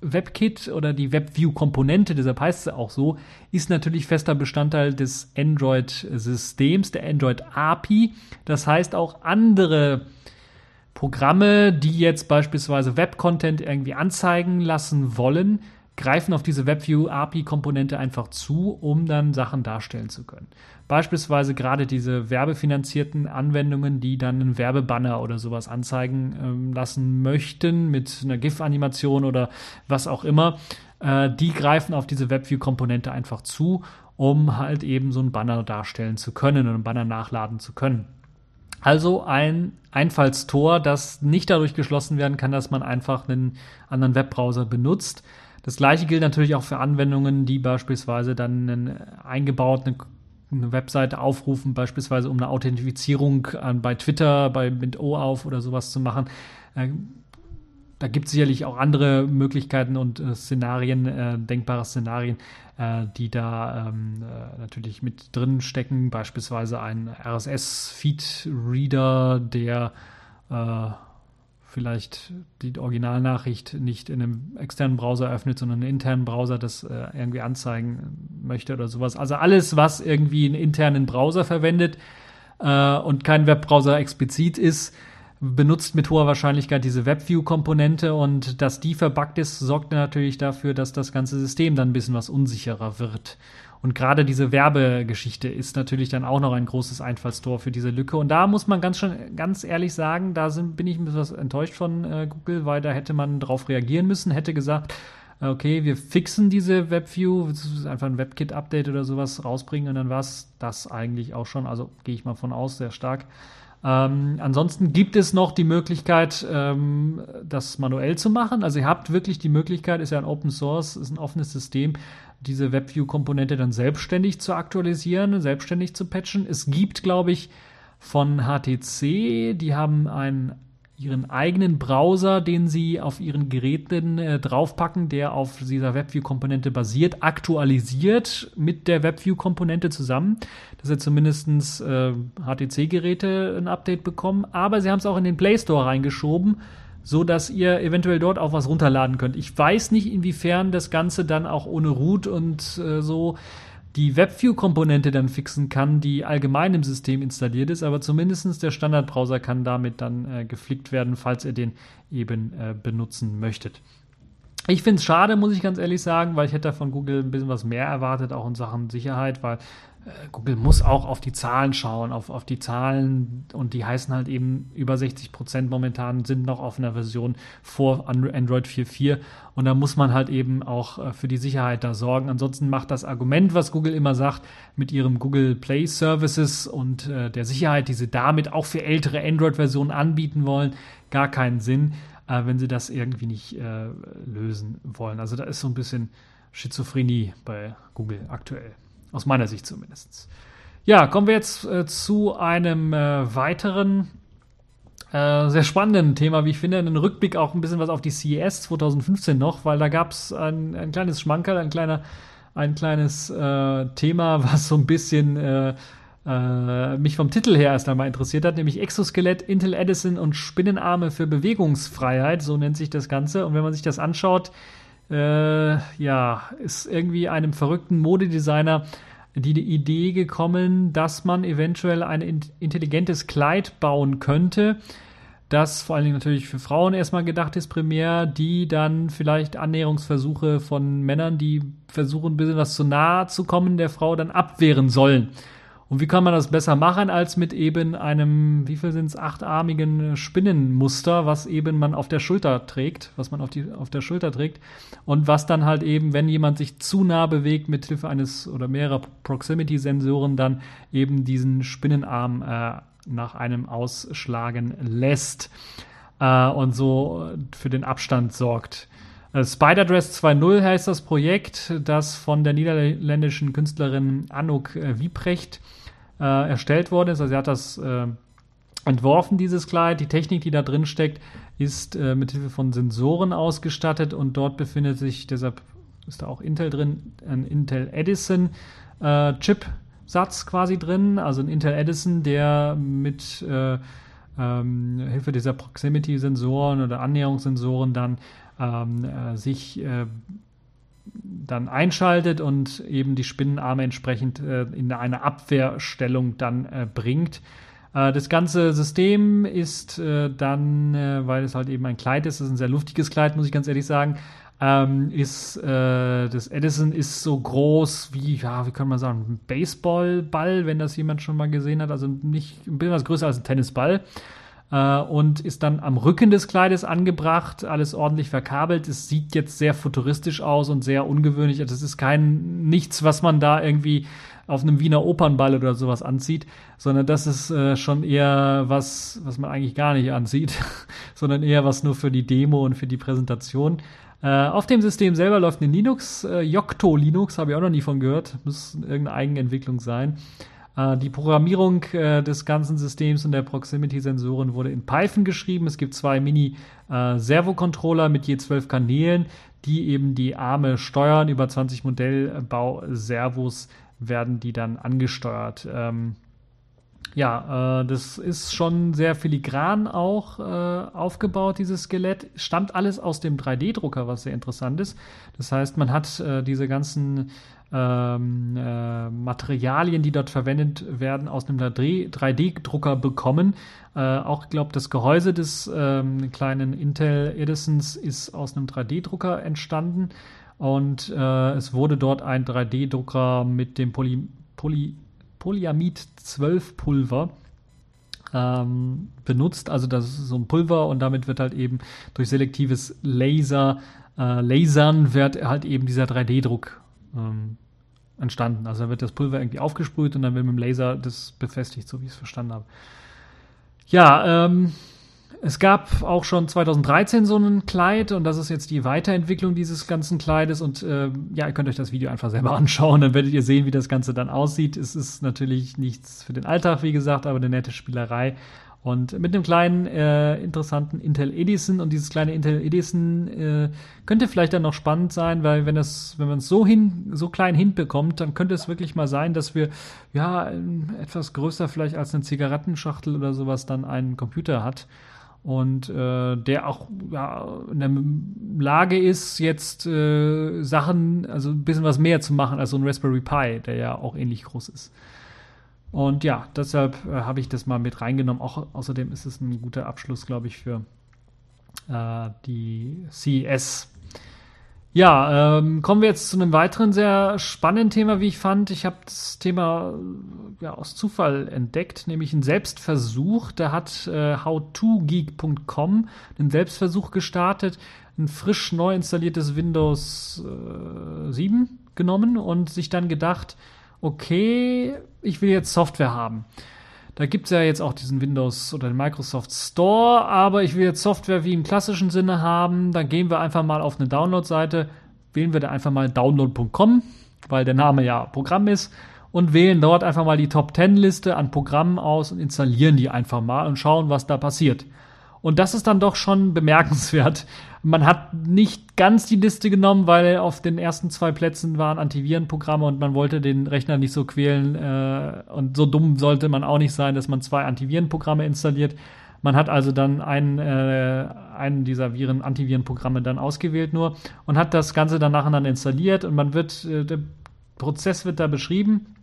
WebKit oder die WebView-Komponente, deshalb heißt es auch so, ist natürlich fester Bestandteil des Android-Systems, der Android-API. Das heißt auch andere Programme, die jetzt beispielsweise Web-Content irgendwie anzeigen lassen wollen, greifen auf diese WebView-API-Komponente einfach zu, um dann Sachen darstellen zu können. Beispielsweise gerade diese werbefinanzierten Anwendungen, die dann einen Werbebanner oder sowas anzeigen ähm, lassen möchten mit einer GIF-Animation oder was auch immer, äh, die greifen auf diese WebView-Komponente einfach zu, um halt eben so einen Banner darstellen zu können und einen Banner nachladen zu können. Also ein Einfallstor, das nicht dadurch geschlossen werden kann, dass man einfach einen anderen Webbrowser benutzt. Das gleiche gilt natürlich auch für Anwendungen, die beispielsweise dann einen eingebauten eine Webseite aufrufen, beispielsweise um eine Authentifizierung an, bei Twitter, bei mit OAuth oder sowas zu machen. Äh, da gibt es sicherlich auch andere Möglichkeiten und äh, Szenarien, äh, denkbare Szenarien, äh, die da ähm, äh, natürlich mit drin stecken. Beispielsweise ein RSS-Feed-Reader, der äh, vielleicht die Originalnachricht nicht in einem externen Browser öffnet, sondern einen internen Browser das äh, irgendwie anzeigen möchte oder sowas. Also alles, was irgendwie einen internen Browser verwendet äh, und kein Webbrowser explizit ist, benutzt mit hoher Wahrscheinlichkeit diese WebView-Komponente und dass die verbuggt ist, sorgt natürlich dafür, dass das ganze System dann ein bisschen was unsicherer wird. Und gerade diese Werbegeschichte ist natürlich dann auch noch ein großes Einfallstor für diese Lücke. Und da muss man ganz schon ganz ehrlich sagen, da sind, bin ich ein bisschen enttäuscht von äh, Google, weil da hätte man drauf reagieren müssen, hätte gesagt, okay, wir fixen diese WebView, einfach ein WebKit-Update oder sowas rausbringen und dann war es das eigentlich auch schon. Also gehe ich mal von aus, sehr stark. Ähm, ansonsten gibt es noch die Möglichkeit, ähm, das manuell zu machen. Also ihr habt wirklich die Möglichkeit, ist ja ein Open Source, ist ein offenes System, diese WebView-Komponente dann selbstständig zu aktualisieren, selbstständig zu patchen. Es gibt, glaube ich, von HTC, die haben einen ihren eigenen Browser, den sie auf ihren Geräten äh, draufpacken, der auf dieser WebView-Komponente basiert, aktualisiert mit der WebView-Komponente zusammen, dass er zumindest äh, HTC-Geräte ein Update bekommen. Aber sie haben es auch in den Play Store reingeschoben, so dass ihr eventuell dort auch was runterladen könnt. Ich weiß nicht, inwiefern das Ganze dann auch ohne Root und äh, so die WebView-Komponente dann fixen kann, die allgemein im System installiert ist, aber zumindest der Standardbrowser kann damit dann äh, geflickt werden, falls ihr den eben äh, benutzen möchtet. Ich finde es schade, muss ich ganz ehrlich sagen, weil ich hätte von Google ein bisschen was mehr erwartet, auch in Sachen Sicherheit, weil Google muss auch auf die Zahlen schauen, auf, auf die Zahlen und die heißen halt eben über 60 Prozent momentan sind noch auf einer Version vor Android 4.4 und da muss man halt eben auch äh, für die Sicherheit da sorgen. Ansonsten macht das Argument, was Google immer sagt, mit ihrem Google Play Services und äh, der Sicherheit, die sie damit auch für ältere Android-Versionen anbieten wollen, gar keinen Sinn, äh, wenn sie das irgendwie nicht äh, lösen wollen. Also da ist so ein bisschen Schizophrenie bei Google aktuell. Aus meiner Sicht zumindest. Ja, kommen wir jetzt äh, zu einem äh, weiteren äh, sehr spannenden Thema, wie ich finde, einen Rückblick auch ein bisschen was auf die CES 2015 noch, weil da gab es ein, ein kleines Schmankerl, ein kleiner, ein kleines äh, Thema, (laughs) was so ein bisschen äh, äh, mich vom Titel her erst einmal interessiert hat, nämlich Exoskelett, Intel Edison und Spinnenarme für Bewegungsfreiheit, so nennt sich das Ganze. Und wenn man sich das anschaut, äh, ja, ist irgendwie einem verrückten Modedesigner die Idee gekommen, dass man eventuell ein intelligentes Kleid bauen könnte, das vor allen Dingen natürlich für Frauen erstmal gedacht ist, primär, die dann vielleicht Annäherungsversuche von Männern, die versuchen, ein bisschen was zu nahe zu kommen, der Frau dann abwehren sollen. Und wie kann man das besser machen als mit eben einem, wie viel sind es, achtarmigen Spinnenmuster, was eben man auf der Schulter trägt, was man auf, die, auf der Schulter trägt und was dann halt eben, wenn jemand sich zu nah bewegt, mit Hilfe eines oder mehrerer Proximity-Sensoren dann eben diesen Spinnenarm äh, nach einem ausschlagen lässt äh, und so für den Abstand sorgt. Äh, Spiderdress 2.0 heißt das Projekt, das von der niederländischen Künstlerin Anouk äh, Wieprecht äh, erstellt worden ist. Also sie hat das äh, entworfen, dieses Kleid. Die Technik, die da drin steckt, ist äh, mit Hilfe von Sensoren ausgestattet und dort befindet sich, deshalb ist da auch Intel drin, ein Intel Edison äh, Chip-Satz quasi drin, also ein Intel Edison, der mit äh, ähm, Hilfe dieser Proximity-Sensoren oder Annäherungssensoren dann ähm, äh, sich äh, dann einschaltet und eben die Spinnenarme entsprechend äh, in eine Abwehrstellung dann äh, bringt. Äh, das ganze System ist äh, dann, äh, weil es halt eben ein Kleid ist, das ist ein sehr luftiges Kleid, muss ich ganz ehrlich sagen, ähm, ist das Edison ist so groß wie, ja, wie kann man sagen, ein Baseballball, wenn das jemand schon mal gesehen hat, also nicht ein bisschen was größer als ein Tennisball äh, und ist dann am Rücken des Kleides angebracht, alles ordentlich verkabelt. Es sieht jetzt sehr futuristisch aus und sehr ungewöhnlich. Das ist kein nichts, was man da irgendwie auf einem Wiener Opernball oder sowas anzieht, sondern das ist äh, schon eher was, was man eigentlich gar nicht anzieht, (laughs) sondern eher was nur für die Demo und für die Präsentation. Äh, auf dem System selber läuft eine Linux, äh, Yocto Linux, habe ich auch noch nie von gehört, muss irgendeine Eigenentwicklung sein. Äh, die Programmierung äh, des ganzen Systems und der Proximity-Sensoren wurde in Python geschrieben. Es gibt zwei Mini-Servo-Controller mit je zwölf Kanälen, die eben die Arme steuern. Über 20 Modellbau-Servos werden die dann angesteuert. Ähm, ja, äh, das ist schon sehr filigran auch äh, aufgebaut, dieses Skelett. Stammt alles aus dem 3D-Drucker, was sehr interessant ist. Das heißt, man hat äh, diese ganzen ähm, äh, Materialien, die dort verwendet werden, aus einem 3D-Drucker bekommen. Äh, auch, glaube das Gehäuse des ähm, kleinen Intel Edisons ist aus einem 3D-Drucker entstanden. Und äh, es wurde dort ein 3D-Drucker mit dem Poly, Poly, Polyamid 12 Pulver ähm, benutzt. Also das ist so ein Pulver und damit wird halt eben durch selektives Laser, äh, Lasern wird halt eben dieser 3D-Druck ähm, entstanden. Also da wird das Pulver irgendwie aufgesprüht und dann wird mit dem Laser das befestigt, so wie ich es verstanden habe. Ja, ähm, es gab auch schon 2013 so ein Kleid und das ist jetzt die Weiterentwicklung dieses ganzen Kleides und äh, ja, ihr könnt euch das Video einfach selber (laughs) anschauen, dann werdet ihr sehen, wie das Ganze dann aussieht. Es ist natürlich nichts für den Alltag, wie gesagt, aber eine nette Spielerei. Und mit einem kleinen, äh, interessanten Intel Edison und dieses kleine Intel Edison äh, könnte vielleicht dann noch spannend sein, weil wenn es, wenn man es so hin, so klein hinbekommt, dann könnte es wirklich mal sein, dass wir ja etwas größer vielleicht als eine Zigarettenschachtel oder sowas dann einen Computer hat und äh, der auch ja, in der Lage ist, jetzt äh, Sachen, also ein bisschen was mehr zu machen als so ein Raspberry Pi, der ja auch ähnlich groß ist. Und ja, deshalb äh, habe ich das mal mit reingenommen. Auch außerdem ist es ein guter Abschluss, glaube ich, für äh, die CES. Ja, ähm, kommen wir jetzt zu einem weiteren sehr spannenden Thema, wie ich fand. Ich habe das Thema ja, aus Zufall entdeckt, nämlich einen Selbstversuch. Da hat äh, howtogeek.com einen Selbstversuch gestartet, ein frisch neu installiertes Windows äh, 7 genommen und sich dann gedacht, okay, ich will jetzt Software haben. Da gibt es ja jetzt auch diesen Windows oder den Microsoft Store, aber ich will jetzt Software wie im klassischen Sinne haben. Dann gehen wir einfach mal auf eine Download-Seite, wählen wir da einfach mal download.com, weil der Name ja Programm ist, und wählen dort einfach mal die Top 10 Liste an Programmen aus und installieren die einfach mal und schauen, was da passiert. Und das ist dann doch schon bemerkenswert. Man hat nicht ganz die Liste genommen, weil auf den ersten zwei Plätzen waren Antivirenprogramme und man wollte den Rechner nicht so quälen. Äh, und so dumm sollte man auch nicht sein, dass man zwei Antivirenprogramme installiert. Man hat also dann einen, äh, einen dieser Viren, Antivirenprogramme dann ausgewählt nur und hat das Ganze dann nacheinander installiert und man wird, äh, der Prozess wird da beschrieben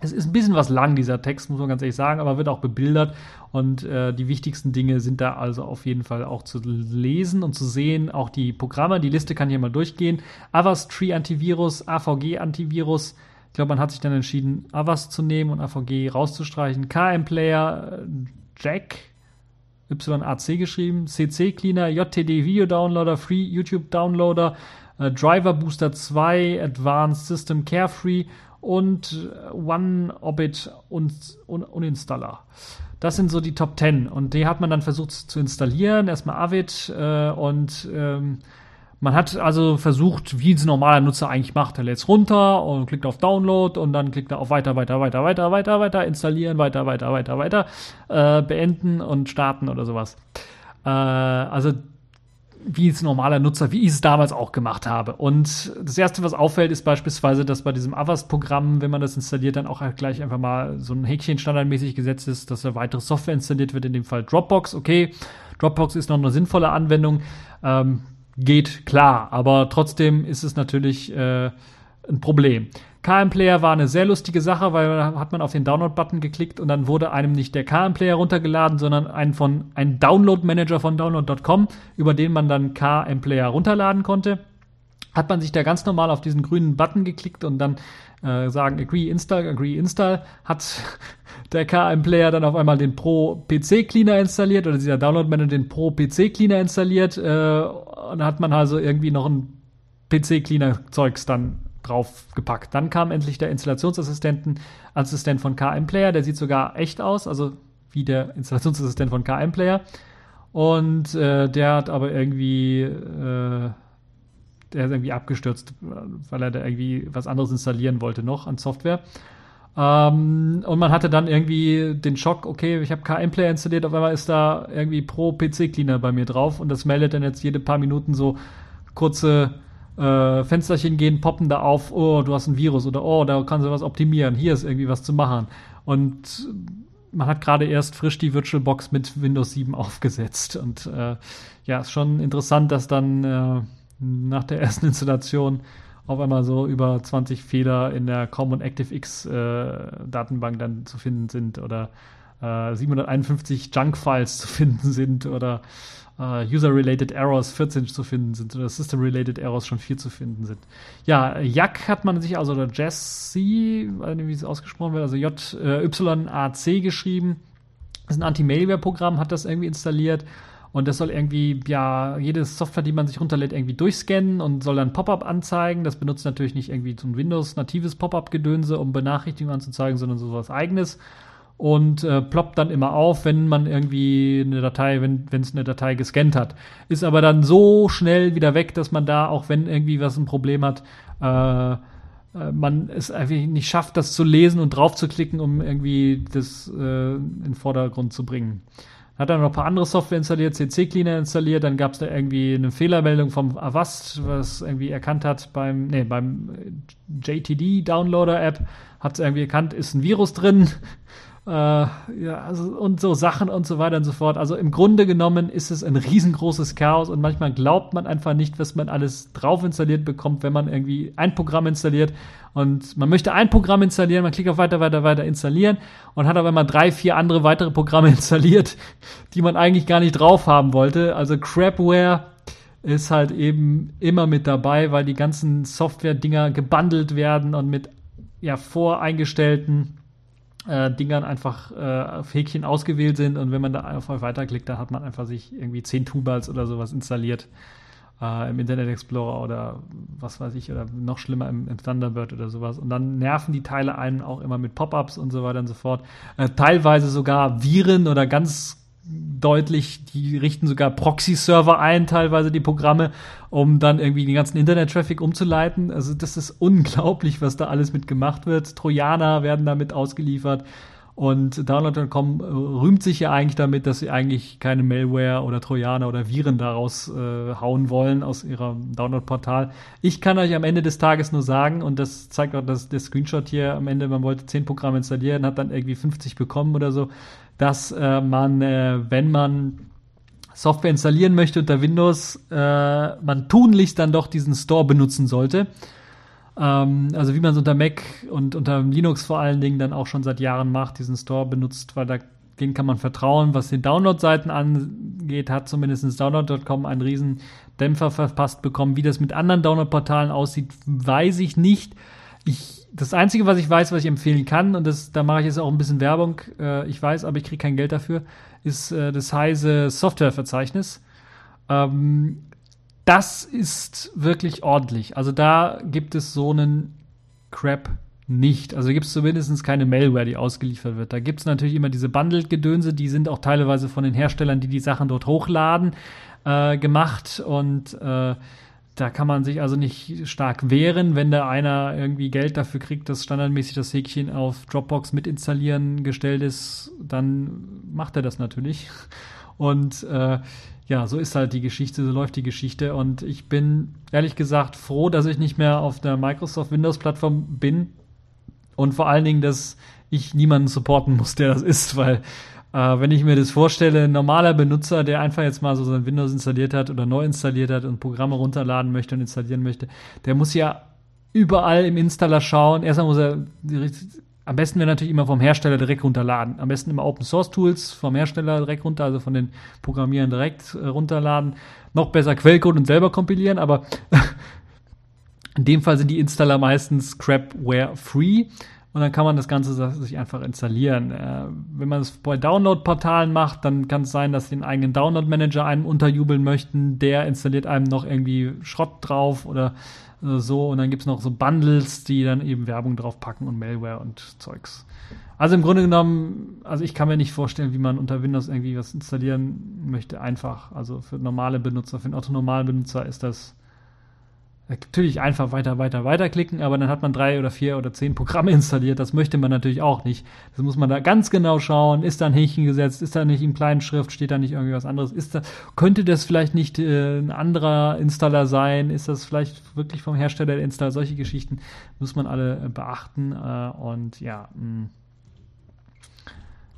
es ist ein bisschen was lang, dieser Text, muss man ganz ehrlich sagen, aber wird auch bebildert. Und äh, die wichtigsten Dinge sind da also auf jeden Fall auch zu lesen und zu sehen. Auch die Programme, die Liste kann hier mal durchgehen. Avast Tree Antivirus, AVG Antivirus. Ich glaube, man hat sich dann entschieden, Avast zu nehmen und AVG rauszustreichen. KM Player, äh, Jack, YAC geschrieben, CC Cleaner, JTD Video Downloader, Free YouTube Downloader, äh, Driver Booster 2, Advanced System Carefree und One Orbit und Uninstaller. Das sind so die Top 10 und die hat man dann versucht zu installieren. Erstmal Avid äh, und ähm, man hat also versucht, wie ein normaler Nutzer eigentlich macht. Er lädt es runter und klickt auf Download und dann klickt er auf weiter, weiter, weiter, weiter, weiter, weiter, installieren, weiter, weiter, weiter, weiter, äh, beenden und starten oder sowas. Äh, also wie es normaler Nutzer, wie ich es damals auch gemacht habe. Und das erste, was auffällt, ist beispielsweise, dass bei diesem Avast-Programm, wenn man das installiert, dann auch gleich einfach mal so ein Häkchen standardmäßig gesetzt ist, dass da weitere Software installiert wird, in dem Fall Dropbox. Okay, Dropbox ist noch eine sinnvolle Anwendung, ähm, geht klar, aber trotzdem ist es natürlich äh, ein Problem. KM-Player war eine sehr lustige Sache, weil da hat man auf den Download-Button geklickt und dann wurde einem nicht der KM-Player runtergeladen, sondern ein von ein Download-Manager von download.com, über den man dann KM-Player runterladen konnte. Hat man sich da ganz normal auf diesen grünen Button geklickt und dann äh, sagen Agree Install, Agree Install, hat (laughs) der KM-Player dann auf einmal den Pro PC Cleaner installiert oder dieser Download Manager den Pro PC Cleaner installiert äh, und hat man also irgendwie noch ein PC Cleaner Zeugs dann draufgepackt. Dann kam endlich der Installationsassistenten, Assistent von KM Player, der sieht sogar echt aus, also wie der Installationsassistent von KM Player. Und äh, der hat aber irgendwie, äh, der ist irgendwie abgestürzt, weil er da irgendwie was anderes installieren wollte noch an Software. Ähm, und man hatte dann irgendwie den Schock, okay, ich habe KM Player installiert, auf einmal ist da irgendwie Pro PC Cleaner bei mir drauf und das meldet dann jetzt jede paar Minuten so kurze äh, Fensterchen gehen, poppen da auf, oh, du hast ein Virus oder oh, da kannst du was optimieren, hier ist irgendwie was zu machen. Und man hat gerade erst frisch die VirtualBox mit Windows 7 (laughs) aufgesetzt. Und äh, ja, ist schon interessant, dass dann äh, nach der (laughs) ersten Installation auf einmal so über 20 Fehler in der Common ActiveX äh, Datenbank dann zu finden sind oder äh, 751 Junk-Files (laughs) zu finden sind oder uh, User-Related Errors 14 zu finden sind oder System-Related Errors schon 4 zu finden sind. Ja, Jack hat man sich also, oder Jesse, weiß nicht, wie es ausgesprochen wird, also J-Y-A-C äh, geschrieben. Das ist ein Anti-Mailware-Programm, hat das irgendwie installiert. Und das soll irgendwie, ja, jede Software, die man sich runterlädt, irgendwie durchscannen und soll dann Pop-up anzeigen. Das benutzt natürlich nicht irgendwie so ein Windows-natives Pop-up-Gedönse, um Benachrichtigungen anzuzeigen, sondern so was eigenes. Und äh, ploppt dann immer auf, wenn man irgendwie eine Datei, wenn es eine Datei gescannt hat. Ist aber dann so schnell wieder weg, dass man da, auch wenn irgendwie was ein Problem hat, äh, äh, man es einfach nicht schafft, das zu lesen und drauf zu klicken, um irgendwie das äh, in den Vordergrund zu bringen. Hat dann noch ein paar andere Software installiert, CC Cleaner installiert, dann gab es da irgendwie eine Fehlermeldung vom Avast, was irgendwie erkannt hat beim, nee, beim JTD Downloader App, hat es irgendwie erkannt, ist ein Virus drin, äh, ja, also, und so Sachen und so weiter und so fort. Also im Grunde genommen ist es ein riesengroßes Chaos und manchmal glaubt man einfach nicht, was man alles drauf installiert bekommt, wenn man irgendwie ein Programm installiert und man möchte ein Programm installieren, man klickt auf weiter, weiter, weiter installieren und hat aber immer drei, vier andere weitere Programme (laughs) installiert, die man eigentlich gar nicht drauf haben wollte. Also Crapware ist halt eben immer mit dabei, weil die ganzen Software-Dinger gebundelt werden und mit ja voreingestellten äh, Dingern einfach äh, auf Häkchen ausgewählt sind und wenn man da auf weiterklickt, dann hat man einfach sich irgendwie 10 Tubals oder sowas installiert äh, im Internet Explorer oder was weiß ich oder noch schlimmer im, im, Thunderbird oder sowas und dann nerven die Teile einen auch immer mit Pop-ups und so weiter und so fort. Äh, teilweise sogar Viren oder ganz deutlich, die richten sogar Proxy-Server ein, teilweise die Programme, um dann irgendwie den ganzen Internet-Traffic umzuleiten. Also das ist unglaublich, was da alles mit gemacht wird. Trojaner werden damit ausgeliefert. Und Download.com rühmt sich ja eigentlich damit, dass sie eigentlich keine Malware oder Trojaner oder Viren daraus äh, hauen wollen aus ihrem Download-Portal. Ich kann euch am Ende des Tages nur sagen, und das zeigt auch das, der Screenshot hier am Ende, man wollte 10 Programme installieren, hat dann irgendwie 50 bekommen oder so dass äh, man, äh, wenn man Software installieren möchte unter Windows, äh, man tunlichst dann doch diesen Store benutzen sollte. Ähm, also wie man es unter Mac und unter Linux vor allen Dingen dann auch schon seit Jahren macht, diesen Store benutzt, weil da den kann man vertrauen. Was den Download-Seiten angeht, hat zumindest Download.com einen riesen Dämpfer verpasst bekommen. Wie das mit anderen Download-Portalen aussieht, weiß ich nicht. Ich das Einzige, was ich weiß, was ich empfehlen kann, und das, da mache ich jetzt auch ein bisschen Werbung, äh, ich weiß, aber ich kriege kein Geld dafür, ist äh, das Heise Softwareverzeichnis. Ähm, das ist wirklich ordentlich. Also da gibt es so einen Crap nicht. Also gibt es zumindest keine Malware, die ausgeliefert wird. Da gibt es natürlich immer diese Bundled-Gedönse, die sind auch teilweise von den Herstellern, die die Sachen dort hochladen, äh, gemacht und äh, da kann man sich also nicht stark wehren, wenn da einer irgendwie Geld dafür kriegt, dass standardmäßig das Häkchen auf Dropbox mit installieren gestellt ist, dann macht er das natürlich. Und äh, ja, so ist halt die Geschichte, so läuft die Geschichte. Und ich bin ehrlich gesagt froh, dass ich nicht mehr auf der Microsoft Windows-Plattform bin. Und vor allen Dingen, dass ich niemanden supporten muss, der das ist, weil äh, wenn ich mir das vorstelle, ein normaler Benutzer, der einfach jetzt mal so sein Windows installiert hat oder neu installiert hat und Programme runterladen möchte und installieren möchte, der muss ja überall im Installer schauen. Erstmal muss er, am besten wäre natürlich immer vom Hersteller direkt runterladen. Am besten immer Open Source Tools vom Hersteller direkt runter, also von den Programmierern direkt äh, runterladen. Noch besser Quellcode und selber kompilieren, aber (laughs) in dem Fall sind die Installer meistens Crapware free und dann kann man das Ganze sich einfach installieren. Äh, wenn man es bei Download-Portalen macht, dann kann es sein, dass den eigenen Download-Manager einem unterjubeln möchten. Der installiert einem noch irgendwie Schrott drauf oder äh, so. Und dann gibt es noch so Bundles, die dann eben Werbung drauf packen und Malware und Zeugs. Also im Grunde genommen, also ich kann mir nicht vorstellen, wie man unter Windows irgendwie was installieren möchte. Einfach. Also für normale Benutzer, für einen autonomalen Benutzer ist das natürlich einfach weiter, weiter, weiter klicken, aber dann hat man drei oder vier oder zehn Programme (laughs) installiert. Das möchte man natürlich auch nicht. Das muss man da ganz genau schauen. Ist da ein Häkchen gesetzt? Ist da nicht in kleinen Schrift? Steht da nicht irgendwie was anderes? Ist da, könnte das vielleicht nicht äh, ein anderer Installer sein? Ist das vielleicht wirklich vom Hersteller der Installer? Solche Geschichten muss man alle äh, beachten. Äh, und ja, mh, mm,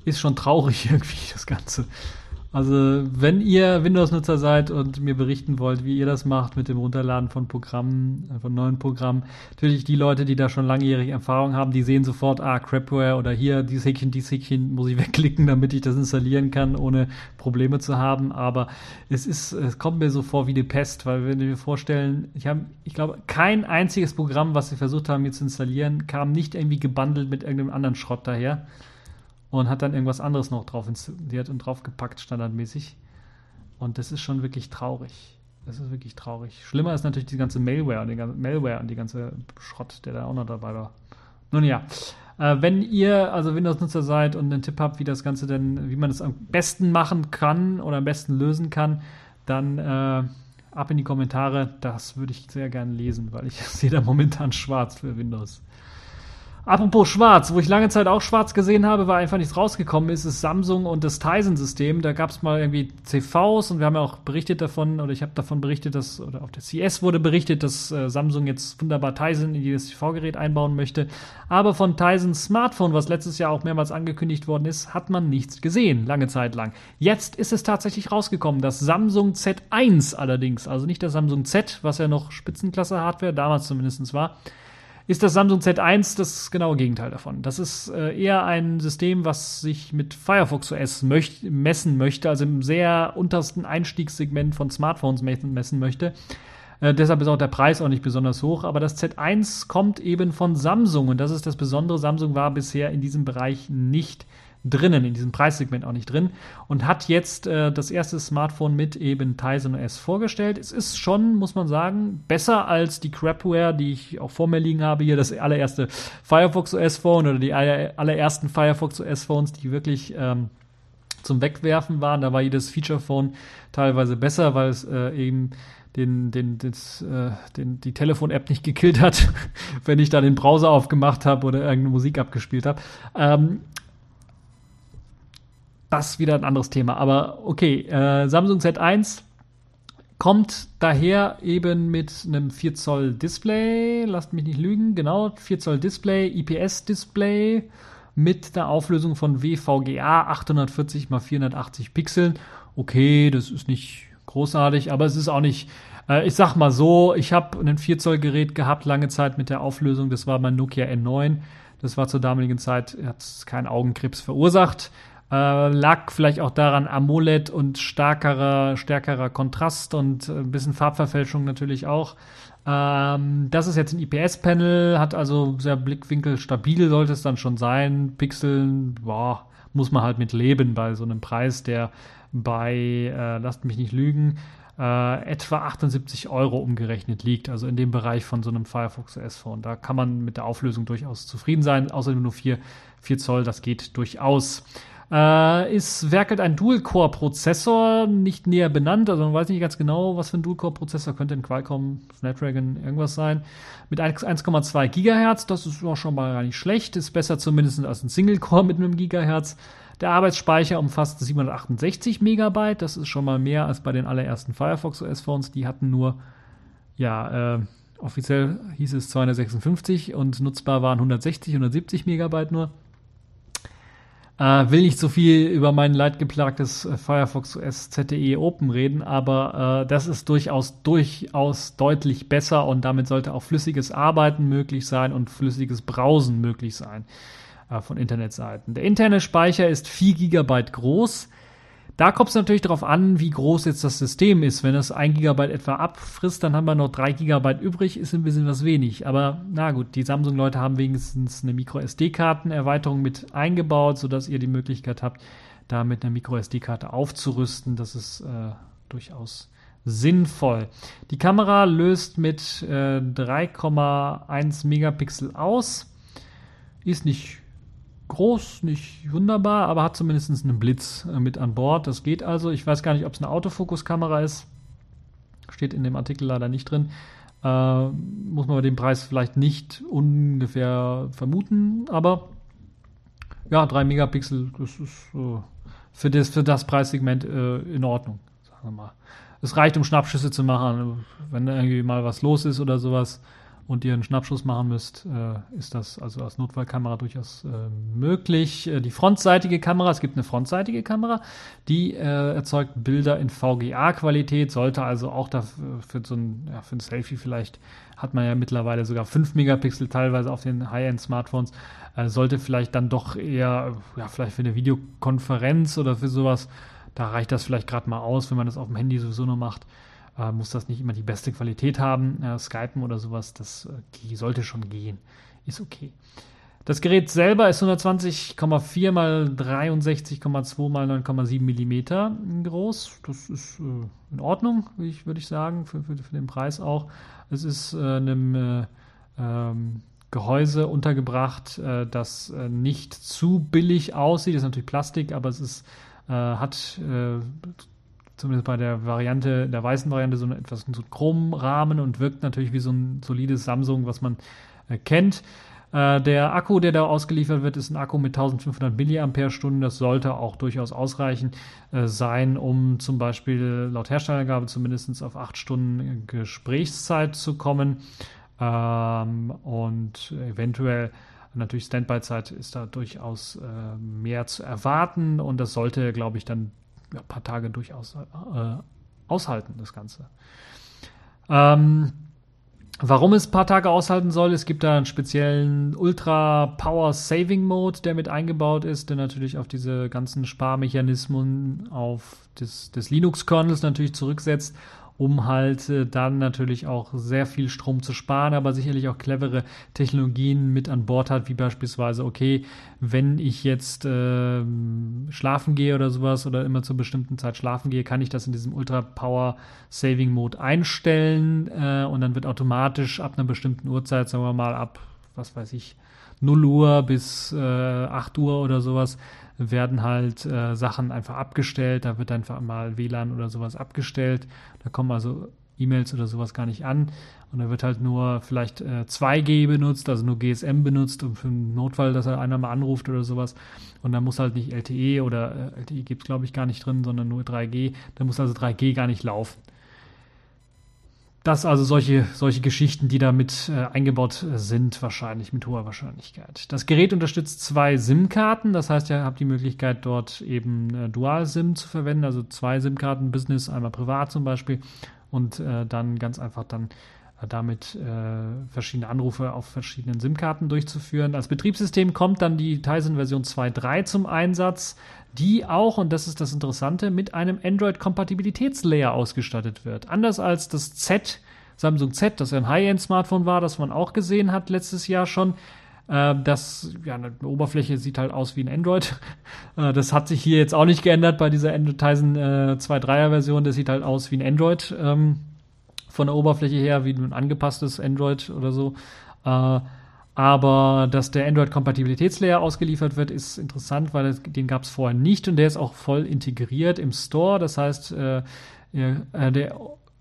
ist schon traurig (laughs) irgendwie, das Ganze. Also, wenn ihr Windows-Nutzer seid und mir berichten wollt, wie ihr das macht mit dem Runterladen von Programmen, äh, von neuen Programmen, natürlich die Leute, die da schon langjährige Erfahrung haben, die sehen sofort, ah, Crapware oder hier, dieses Häkchen, dieses Häkchen muss ich (laughs) wegklicken, damit ich das installieren kann, ohne Probleme zu haben. Aber es ist, es kommt mir so vor wie die Pest, weil wenn wir mir vorstellen, ich habe, ich glaube, kein einziges Programm, was wir versucht haben, hier zu installieren, kam nicht irgendwie gebundelt mit irgendeinem anderen Schrott daher und hat dann irgendwas anderes noch drauf installiert und draufgepackt, standardmäßig. Und das ist schon wirklich traurig. Das ist wirklich traurig. Schlimmer ist natürlich die ganze Malware und die ganze Malware und die ganze Schrott, der da auch noch dabei war. Nun ja. Äh, wenn ihr also Windows-Nutzer seid und einen Tipp habt, wie das Ganze denn, wie man es am besten machen kann oder am besten lösen kann, dann äh, ab in die Kommentare. Das würde ich sehr gerne lesen, weil ich (laughs) sehe da momentan schwarz für Windows. Apropos schwarz, wo ich lange Zeit auch schwarz gesehen habe, weil einfach nichts rausgekommen ist, ist Samsung und das Tizen-System. Da gab es mal irgendwie CVs und wir haben ja auch berichtet davon, oder ich habe davon berichtet, dass, oder auf der CS wurde berichtet, dass äh, Samsung jetzt wunderbar Tizen in jedes TV-Gerät einbauen möchte. Aber von Tizens Smartphone, was letztes Jahr auch mehrmals angekündigt worden ist, hat man nichts gesehen, lange Zeit lang. Jetzt ist es tatsächlich rausgekommen, das Samsung Z1 allerdings, also nicht das Samsung Z, was ja noch Spitzenklasse-Hardware damals zumindest war, ist das Samsung Z1 das genaue Gegenteil davon. Das ist äh, eher ein System, was sich mit Firefox OS möcht messen möchte, also im sehr untersten Einstiegssegment von Smartphones messen möchte. Äh, deshalb ist auch der Preis auch nicht besonders hoch. Aber das Z1 kommt eben von Samsung und das ist das Besondere. Samsung war bisher in diesem Bereich nicht drinnen, in diesem Preissegment auch nicht drin und hat jetzt äh, das erste Smartphone mit eben Tizen OS vorgestellt. Es ist schon, muss man sagen, besser als die Crapware, die ich auch vor mir liegen habe. Hier das allererste Firefox OS Phone oder die allerersten Firefox OS Phones, die wirklich ähm, zum Wegwerfen waren. Da war jedes Feature Phone teilweise besser, weil es äh, eben den, den, das, äh, den, die Telefon-App nicht gekillt hat, (laughs) wenn ich da den Browser aufgemacht habe oder irgendeine Musik abgespielt habe. Ähm, das ist wieder ein anderes Thema. Aber okay, äh, Samsung Z1 kommt daher eben mit einem 4 Zoll Display, lasst mich nicht lügen, genau, 4 Zoll Display, IPS Display mit der Auflösung von WVGA 840 x 480 Pixeln. Okay, das ist nicht großartig, aber es ist auch nicht, äh, ich sag mal so, ich habe ein 4 Zoll Gerät gehabt lange Zeit mit der Auflösung, das war mein Nokia N9. Das war zur damaligen Zeit, hat keinen Augenkrebs verursacht. Äh, lag vielleicht auch daran AMOLED und stärkerer, stärkerer Kontrast und ein bisschen Farbverfälschung natürlich auch. Ähm, das ist jetzt ein IPS-Panel, hat also sehr Blickwinkel stabil, sollte es dann schon sein. Pixeln, boah, muss man halt mit leben bei so einem Preis, der bei, äh, lasst mich nicht lügen, äh, etwa 78 Euro umgerechnet liegt, also in dem Bereich von so einem Firefox OS Phone. Da kann man mit der Auflösung durchaus zufrieden sein. Außerdem nur 4, 4 Zoll, das geht durchaus. Äh, ist, werkelt ein Dual-Core-Prozessor, nicht näher benannt, also man weiß nicht ganz genau, was für ein Dual-Core-Prozessor könnte ein Qualcomm Snapdragon irgendwas sein. Mit 1,2 Gigahertz, das ist auch schon mal gar nicht schlecht, ist besser zumindest als ein Single-Core mit einem Gigahertz. Der Arbeitsspeicher umfasst 768 Megabyte, das ist schon mal mehr als bei den allerersten Firefox OS Phones, die hatten nur, ja, äh, offiziell hieß es 256 und nutzbar waren 160, 170 Megabyte nur. Äh, will nicht so viel über mein leidgeplagtes äh, Firefox OS ZTE Open reden, aber äh, das ist durchaus, durchaus deutlich besser und damit sollte auch flüssiges Arbeiten möglich sein und flüssiges Browsen möglich sein äh, von Internetseiten. Der interne Speicher ist 4 GB groß. Da kommt es natürlich darauf an, wie groß jetzt das System ist. Wenn es 1 GB etwa abfrisst, dann haben wir noch 3 GB übrig, ist ein bisschen was wenig. Aber na gut, die Samsung-Leute haben wenigstens eine Micro-SD-Karten-Erweiterung mit eingebaut, sodass ihr die Möglichkeit habt, da mit einer Micro-SD-Karte aufzurüsten. Das ist äh, durchaus sinnvoll. Die Kamera löst mit äh, 3,1 Megapixel aus. Ist nicht groß, nicht wunderbar, aber hat zumindest einen Blitz äh, mit an Bord. Das geht also. Ich weiß gar nicht, ob es eine Autofokuskamera ist. Steht in dem Artikel leider nicht drin. Äh, muss man bei dem Preis vielleicht nicht ungefähr vermuten, aber ja, 3 Megapixel, das ist äh, für, das, für das Preissegment äh, in Ordnung, sagen wir mal. Es reicht, um Schnappschüsse zu machen, wenn irgendwie mal was los ist oder sowas und ihr einen Schnappschuss machen müsst, äh, ist das also als Notfallkamera durchaus äh, möglich. Äh, die frontseitige Kamera, es gibt eine frontseitige Kamera, die erzeugt Bilder in VGA-Qualität, sollte also auch dafür, für so ein, ja, für ein Selfie vielleicht, hat man ja mittlerweile sogar 5 Megapixel teilweise auf den High-End-Smartphones, sollte vielleicht dann doch eher, ja, vielleicht für eine Videokonferenz oder für sowas, da reicht das vielleicht gerade mal aus, wenn man das auf dem Handy sowieso nur macht äh, muss das nicht immer die beste Qualität haben. Äh, Skypen oder sowas, das äh, sollte schon gehen. Ist okay. Das Gerät selber ist 120,4 mal 63,2 mal 9,7 Millimeter groß. Das ist äh, in Ordnung, würde ich, würd ich sagen, für, für, für, den Preis auch. Es ist äh, einem äh, ähm, Gehäuse untergebracht, das nicht zu billig aussieht. Das ist natürlich Plastik, aber es ist, hat zumindest bei der Variante, der weißen Variante, so einen etwas so Chromrahmen und wirkt natürlich wie so ein solides Samsung, was man äh, kennt. Äh, der Akku, der da ausgeliefert wird, ist ein Akku mit 1500 mAh. Das sollte auch durchaus ausreichend äh, sein, um zum Beispiel laut Herstellergabe zumindest auf 8 Stunden Gesprächszeit zu kommen. Ähm, und eventuell natürlich Standby-Zeit ist da durchaus äh, mehr zu erwarten und das sollte, glaube ich, dann ein paar Tage durchaus äh, aushalten, das Ganze. Ähm, warum es ein paar Tage aushalten soll, es gibt da einen speziellen Ultra Power Saving Mode, der mit eingebaut ist, der natürlich auf diese ganzen Sparmechanismen auf des, des Linux-Kernels natürlich zurücksetzt um halt äh, dann natürlich auch sehr viel Strom zu sparen, aber sicherlich auch clevere Technologien mit an Bord hat, wie beispielsweise, okay, wenn ich jetzt äh, schlafen gehe oder sowas oder immer zur bestimmten Zeit schlafen gehe, kann ich das in diesem Ultra Power Saving Mode einstellen äh, und dann wird automatisch ab einer bestimmten Uhrzeit, sagen wir mal ab, was weiß ich, 0 Uhr bis äh, 8 Uhr oder sowas, werden halt äh, Sachen einfach abgestellt. Da wird einfach mal WLAN oder sowas abgestellt. Da kommen also E-Mails oder sowas gar nicht an. Und da wird halt nur vielleicht äh, 2G benutzt, also nur GSM benutzt, um für einen Notfall, dass er einer mal anruft oder sowas. Und da muss halt nicht LTE oder äh, LTE gibt es glaube ich gar nicht drin, sondern nur 3G. Da muss also 3G gar nicht laufen das also solche, solche Geschichten, die da mit äh, eingebaut sind, wahrscheinlich mit hoher Wahrscheinlichkeit. Das Gerät unterstützt zwei SIM-Karten, das heißt, ihr habt die Möglichkeit, dort eben äh, Dual-SIM zu verwenden, also zwei SIM-Karten, Business, einmal privat zum Beispiel, und äh, dann ganz einfach dann äh, damit äh, verschiedene Anrufe auf verschiedenen SIM-Karten durchzuführen. Als Betriebssystem kommt dann die Tizen Version 2.3 zum Einsatz die auch, und das ist das Interessante, mit einem Android-Kompatibilitätslayer ausgestattet wird. Anders als das Z, Samsung Z, das ein High-End-Smartphone war, das man auch gesehen hat letztes Jahr schon. Äh, das, ja, eine Oberfläche sieht halt aus wie ein Android. (laughs) Äh, das hat sich hier jetzt auch nicht geändert bei dieser Tizen äh, 2.3er Version. Das sieht halt aus wie ein Android ähm, von der Oberfläche her, wie ein angepasstes Android oder so. Äh, aber dass der Android-Kompatibilitätslayer ausgeliefert wird, ist interessant, weil es, den gab es vorher nicht und der ist auch voll integriert im Store. Das heißt, äh, äh, der,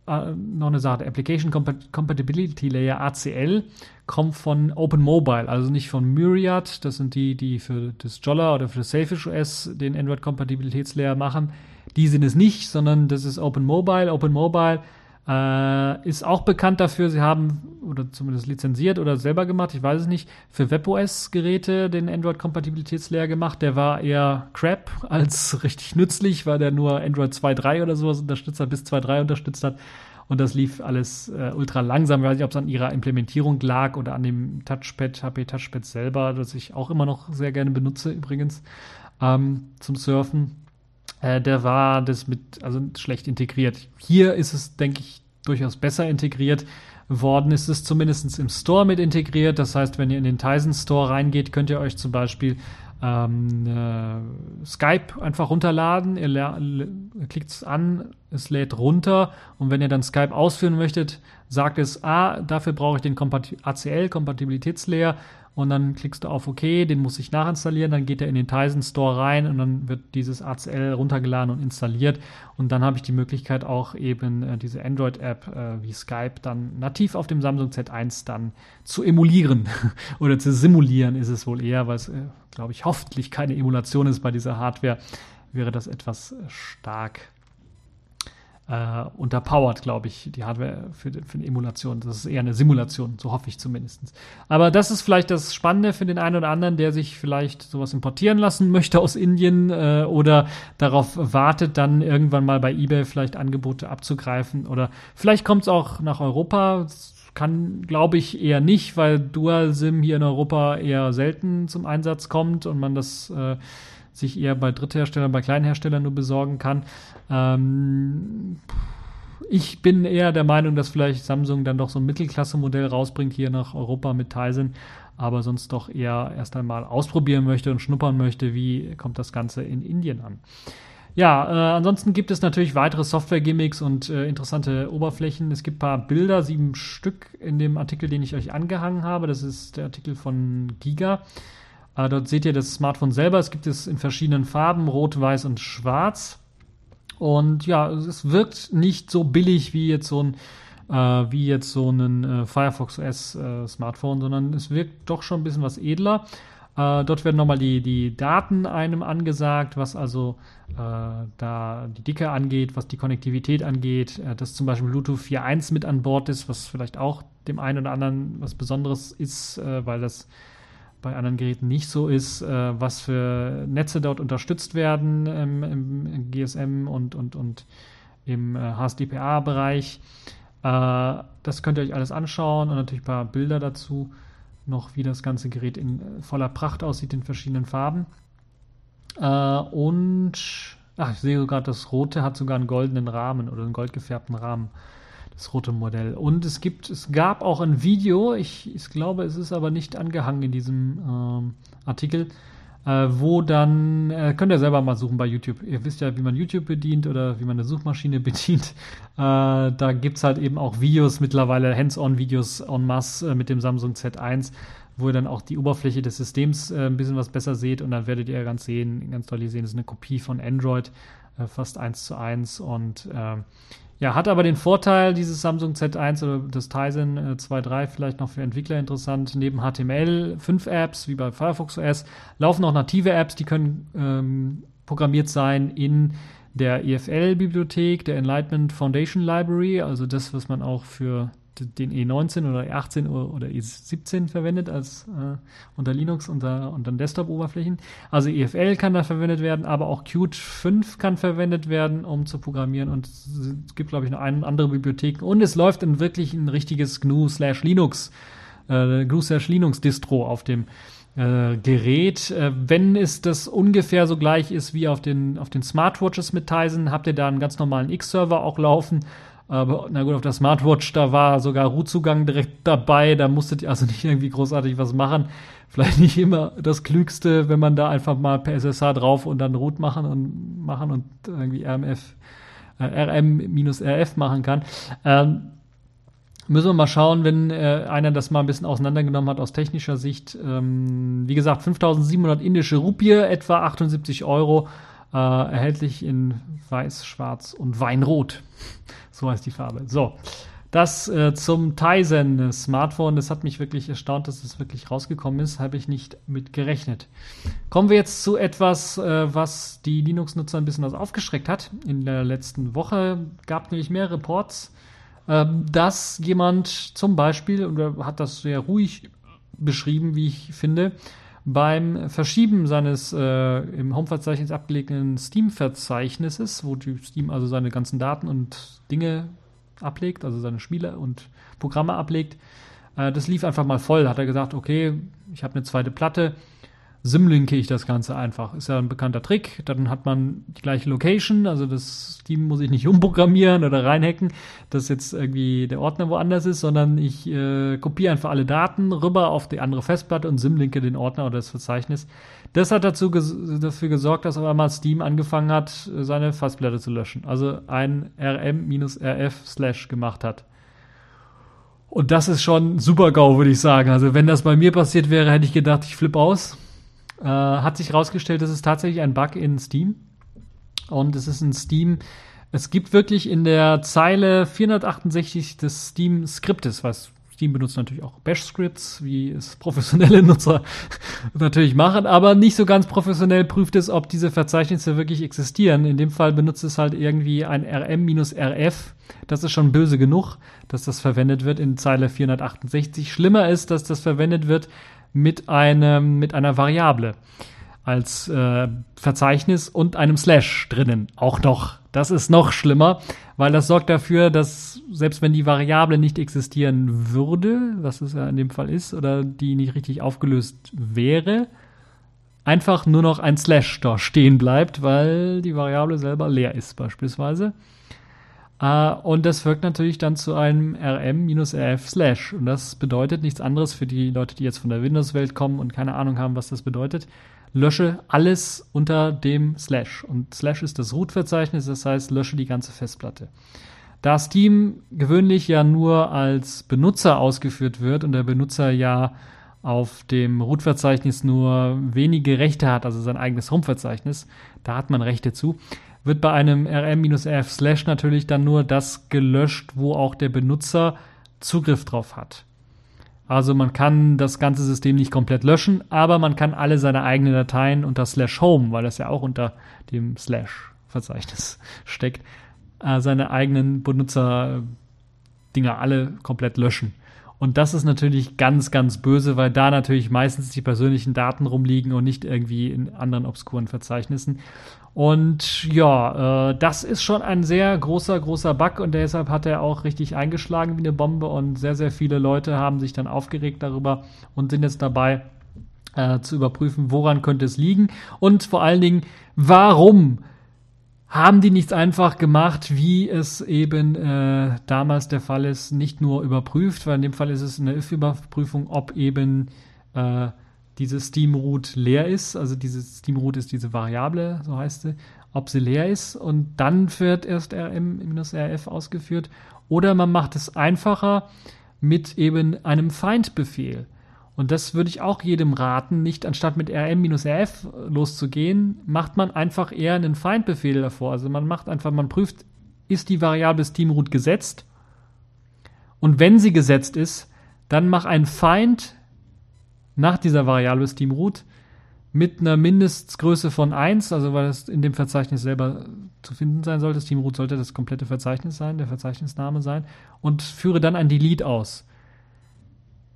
äh, noch eine Sache, der Application Compatibility Layer ACL kommt von Open Mobile, also nicht von Myriad. Das sind die, die für das Jolla oder für das Selfish OS den Android-Kompatibilitätslayer machen. Die sind es nicht, sondern das ist Open Mobile. Open Mobile äh, ist auch bekannt dafür, sie haben, oder zumindest lizenziert oder selber gemacht, ich weiß es nicht, für WebOS-Geräte den Android-Kompatibilitätslayer gemacht. Der war eher crap (laughs) als richtig nützlich, weil der nur Android 2.3 oder sowas unterstützt hat, bis 2.3 unterstützt hat. Und das lief alles äh, ultra langsam. Ich weiß nicht, ob es an ihrer Implementierung lag oder an dem Touchpad, HP Touchpad selber, das ich auch immer noch sehr gerne benutze übrigens ähm, zum Surfen äh, der war das mit, also schlecht integriert. Hier ist es, denke ich, durchaus besser integriert worden. Ist es zumindest im Store mit integriert. Das heißt, wenn ihr in den Tizen Store reingeht, könnt ihr euch zum Beispiel ähm, äh, Skype einfach runterladen. Ihr, klickt es an, es lädt runter und wenn ihr dann Skype ausführen möchtet, sagt es, ah, dafür brauche ich den Kompati ACL, Kompatibilitätslayer und dann klickst du auf OK, den muss ich nachinstallieren, dann geht er in den Tizen Store rein und dann wird dieses ACL runtergeladen und installiert. Und dann habe ich die Möglichkeit auch eben äh, diese Android-App äh, wie Skype dann nativ auf dem Samsung Z1 dann zu emulieren. (laughs) Oder zu simulieren ist es wohl eher, weil es, äh, glaube ich, hoffentlich keine Emulation ist bei dieser Hardware, wäre das etwas stark äh, unterpowered, glaube ich, die Hardware für, für eine Emulation. Das ist eher eine Simulation, so hoffe ich zumindest. Aber das ist vielleicht das Spannende für den einen oder anderen, der sich vielleicht sowas importieren lassen (laughs) möchte aus Indien äh, oder darauf wartet, dann irgendwann mal bei eBay vielleicht Angebote abzugreifen. Oder vielleicht kommt es auch nach Europa. kann, glaube ich, eher nicht, weil Dual-SIM hier in Europa eher selten zum Einsatz kommt und man das äh, sich eher bei Drittherstellern, bei Kleinherstellern nur besorgen kann. Ähm, ich bin eher der Meinung, dass vielleicht Samsung dann doch so ein Mittelklasse-Modell rausbringt hier nach Europa mit Tizen, aber sonst doch eher erst einmal ausprobieren möchte und schnuppern möchte, wie kommt das Ganze in Indien an. Ja, äh, ansonsten gibt es natürlich weitere Software-Gimmicks und äh, interessante Oberflächen. Es gibt ein paar Bilder, sieben Stück in dem Artikel, den ich euch angehangen habe. Das ist der Artikel von Giga. Dort seht ihr das Smartphone selber. Es gibt es in verschiedenen Farben, rot, weiß und schwarz. Und ja, es wirkt nicht so billig wie jetzt so ein äh, wie jetzt so ein äh, Firefox OS äh, Smartphone, sondern es wirkt doch schon ein bisschen was edler. Äh, dort werden nochmal die, die Daten einem angesagt, was also äh, da die Dicke angeht, was die Konnektivität angeht, äh, dass zum Beispiel Bluetooth 4.1 mit an Bord ist, was vielleicht auch dem einen oder anderen was Besonderes ist, weil das bei anderen Geräten nicht so ist, äh, was für Netze dort unterstützt werden im, im GSM und, und, und im HSDPA-Bereich. das könnt ihr euch alles anschauen und natürlich ein paar Bilder dazu noch, wie das ganze Gerät in voller Pracht aussieht in verschiedenen Farben. Äh, und ach, ich sehe sogar, das rote hat sogar einen goldenen Rahmen oder einen goldgefärbten Rahmen. Das rote Modell. Und es gibt, es gab auch ein Video, ich, ich glaube, es ist aber nicht angehangen in diesem ähm, Artikel, äh, wo dann, äh, könnt ihr selber mal suchen bei YouTube. Ihr wisst ja, wie man YouTube bedient oder wie man eine Suchmaschine (laughs) bedient. Äh, da gibt es halt eben auch Videos, mittlerweile Hands-on-Videos en masse äh, mit dem Samsung Z1, wo ihr dann auch die Oberfläche des Systems äh, ein bisschen was besser seht und dann werdet ihr ganz sehen, ganz deutlich sehen, das ist eine Kopie von Android, äh, fast eins zu eins und ähm, ja, hat aber den Vorteil, dieses Samsung Z1 oder das Tizen äh, 2.3 vielleicht noch für Entwickler interessant. Neben HTML 5 Apps, wie bei Firefox OS, laufen auch native Apps, die können ähm, programmiert sein in der EFL-Bibliothek, der Enlightenment Foundation Library, also das, was man auch für den E19 oder E18 oder E17 verwendet als äh, unter Linux unter, unter Desktop-Oberflächen. Also EFL kann da verwendet werden, aber auch Qt 5 kann verwendet werden, um zu programmieren. Und es gibt, glaube ich, noch eine andere Bibliotheken. Und es läuft in wirklich ein richtiges GNU slash Linux, äh, GNU slash Linux Distro auf dem äh, Gerät. Äh, wenn es das ungefähr so gleich ist wie auf den, auf den Smartwatches mit Tizen, habt ihr da einen ganz normalen X-Server auch laufen aber na gut, auf der Smartwatch, da war sogar Rootzugang direkt dabei. Da musstet ihr also (laughs) nicht irgendwie großartig was machen. Vielleicht nicht immer das Klügste, wenn man da einfach mal per SSH drauf und dann Root machen und machen und irgendwie RMF, äh, RM-RF machen kann. Ähm, müssen wir mal schauen, wenn äh, einer das mal ein bisschen auseinandergenommen hat aus technischer Sicht. Ähm, wie gesagt, 5700 indische Rupie, etwa 78 Euro, äh, erhältlich in weiß, schwarz und weinrot. So heißt die Farbe. So. Das äh, zum Tizen Smartphone, das hat mich wirklich erstaunt, dass es das wirklich rausgekommen ist, habe ich nicht mit gerechnet. Kommen wir jetzt zu etwas, äh, was die Linux-Nutzer ein bisschen was aufgeschreckt hat. In der letzten Woche gab es nämlich mehr Reports, äh, dass jemand zum Beispiel, oder hat das sehr ruhig beschrieben, wie ich finde, beim Verschieben seines äh, im Home-Verzeichnis abgelegten Steam-Verzeichnisses, wo Steam also seine ganzen Daten und Dinge ablegt, also seine Spiele und Programme ablegt, äh, das lief einfach mal voll. Hat er gesagt, okay, ich habe eine zweite Platte, simlinke ich das Ganze einfach. Ist ja ein bekannter Trick. Dann hat man die gleiche Location, also das Steam muss ich nicht (laughs) umprogrammieren oder reinhacken, dass jetzt irgendwie der Ordner woanders ist, sondern ich äh, kopiere einfach alle Daten rüber auf die andere Festplatte und simlinke den Ordner oder das Verzeichnis. Das hat dazu ges dafür gesorgt, dass auf einmal Steam angefangen hat, seine Festplatte zu löschen. Also ein rm-rf slash gemacht hat. Und das ist schon super GAU, würde ich sagen. Also wenn das bei mir passiert wäre, hätte ich gedacht, ich flippe aus. Äh, hat sich herausgestellt, das ist tatsächlich ein Bug in Steam. Und es ist in Steam, es gibt wirklich in der Zeile 468 des Steam-Skriptes, was Steam benutzt natürlich auch Bash-Scripts, wie es professionelle (laughs) Nutzer natürlich machen, aber nicht so ganz professionell prüft es, ob diese Verzeichnisse wirklich existieren. In dem Fall benutzt es halt irgendwie ein rm-rf. Das ist schon böse genug, dass das verwendet wird in Zeile 468. Schlimmer ist, dass das verwendet wird mit einem, mit einer Variable als äh, Verzeichnis und einem Slash drinnen. Auch noch. Das ist noch schlimmer, weil das sorgt dafür, dass selbst wenn die Variable nicht existieren würde, was es ja in dem Fall ist, oder die nicht richtig aufgelöst wäre, einfach nur noch ein Slash da stehen bleibt, weil die Variable selber leer ist beispielsweise. Uh, und das wirkt natürlich dann zu einem rm-rf slash. Und das bedeutet nichts anderes für die Leute, die jetzt von der Windows-Welt kommen und keine Ahnung haben, was das bedeutet. lösche alles unter dem Slash. Und Slash ist das Root-Verzeichnis, das heißt, lösche die ganze Festplatte. Da Steam gewöhnlich ja nur als Benutzer ausgeführt wird und der Benutzer ja auf dem Root-Verzeichnis nur wenige Rechte hat, also sein eigenes Home-Verzeichnis, da hat man Rechte zu, wird bei einem rm-rf slash natürlich dann nur das gelöscht, wo auch der Benutzer Zugriff drauf hat. Also man kann das ganze System nicht komplett löschen, aber man kann alle seine eigenen Dateien unter slash home, weil das ja auch unter dem slash Verzeichnis steckt, äh, seine eigenen Benutzer-Dinger alle komplett löschen. Und das ist natürlich ganz, ganz böse, weil da natürlich meistens die persönlichen Daten rumliegen und nicht irgendwie in anderen obskuren Verzeichnissen. Und ja, äh, das ist schon ein sehr großer, großer Bug und deshalb hat er auch richtig eingeschlagen wie eine Bombe und sehr, sehr viele Leute haben sich dann aufgeregt darüber und sind jetzt dabei äh, zu überprüfen, woran könnte es liegen und vor allen Dingen, warum haben die nichts einfach gemacht, wie es eben äh, damals der Fall ist, nicht nur überprüft, weil in dem Fall ist es eine if-Überprüfung, ob eben äh, dieses Steam-Root leer ist. Also dieses Steam-Root ist diese Variable, so heißt sie, ob sie leer ist und dann wird erst rm-rf ausgeführt. Oder man macht es einfacher mit eben einem Find-Befehl. Und das würde ich auch jedem raten, nicht anstatt mit rm-rf loszugehen, macht man einfach eher einen Find-Befehl davor. Also man macht einfach, man prüft, ist die Variable Steamroot gesetzt? Und wenn sie gesetzt ist, dann mach ein Find nach dieser Variable Steamroot mit einer Mindestgröße von 1, also weil es in dem Verzeichnis selber zu finden sein sollte. Steamroot sollte das komplette Verzeichnis sein, der Verzeichnisname sein, und führe dann ein Delete aus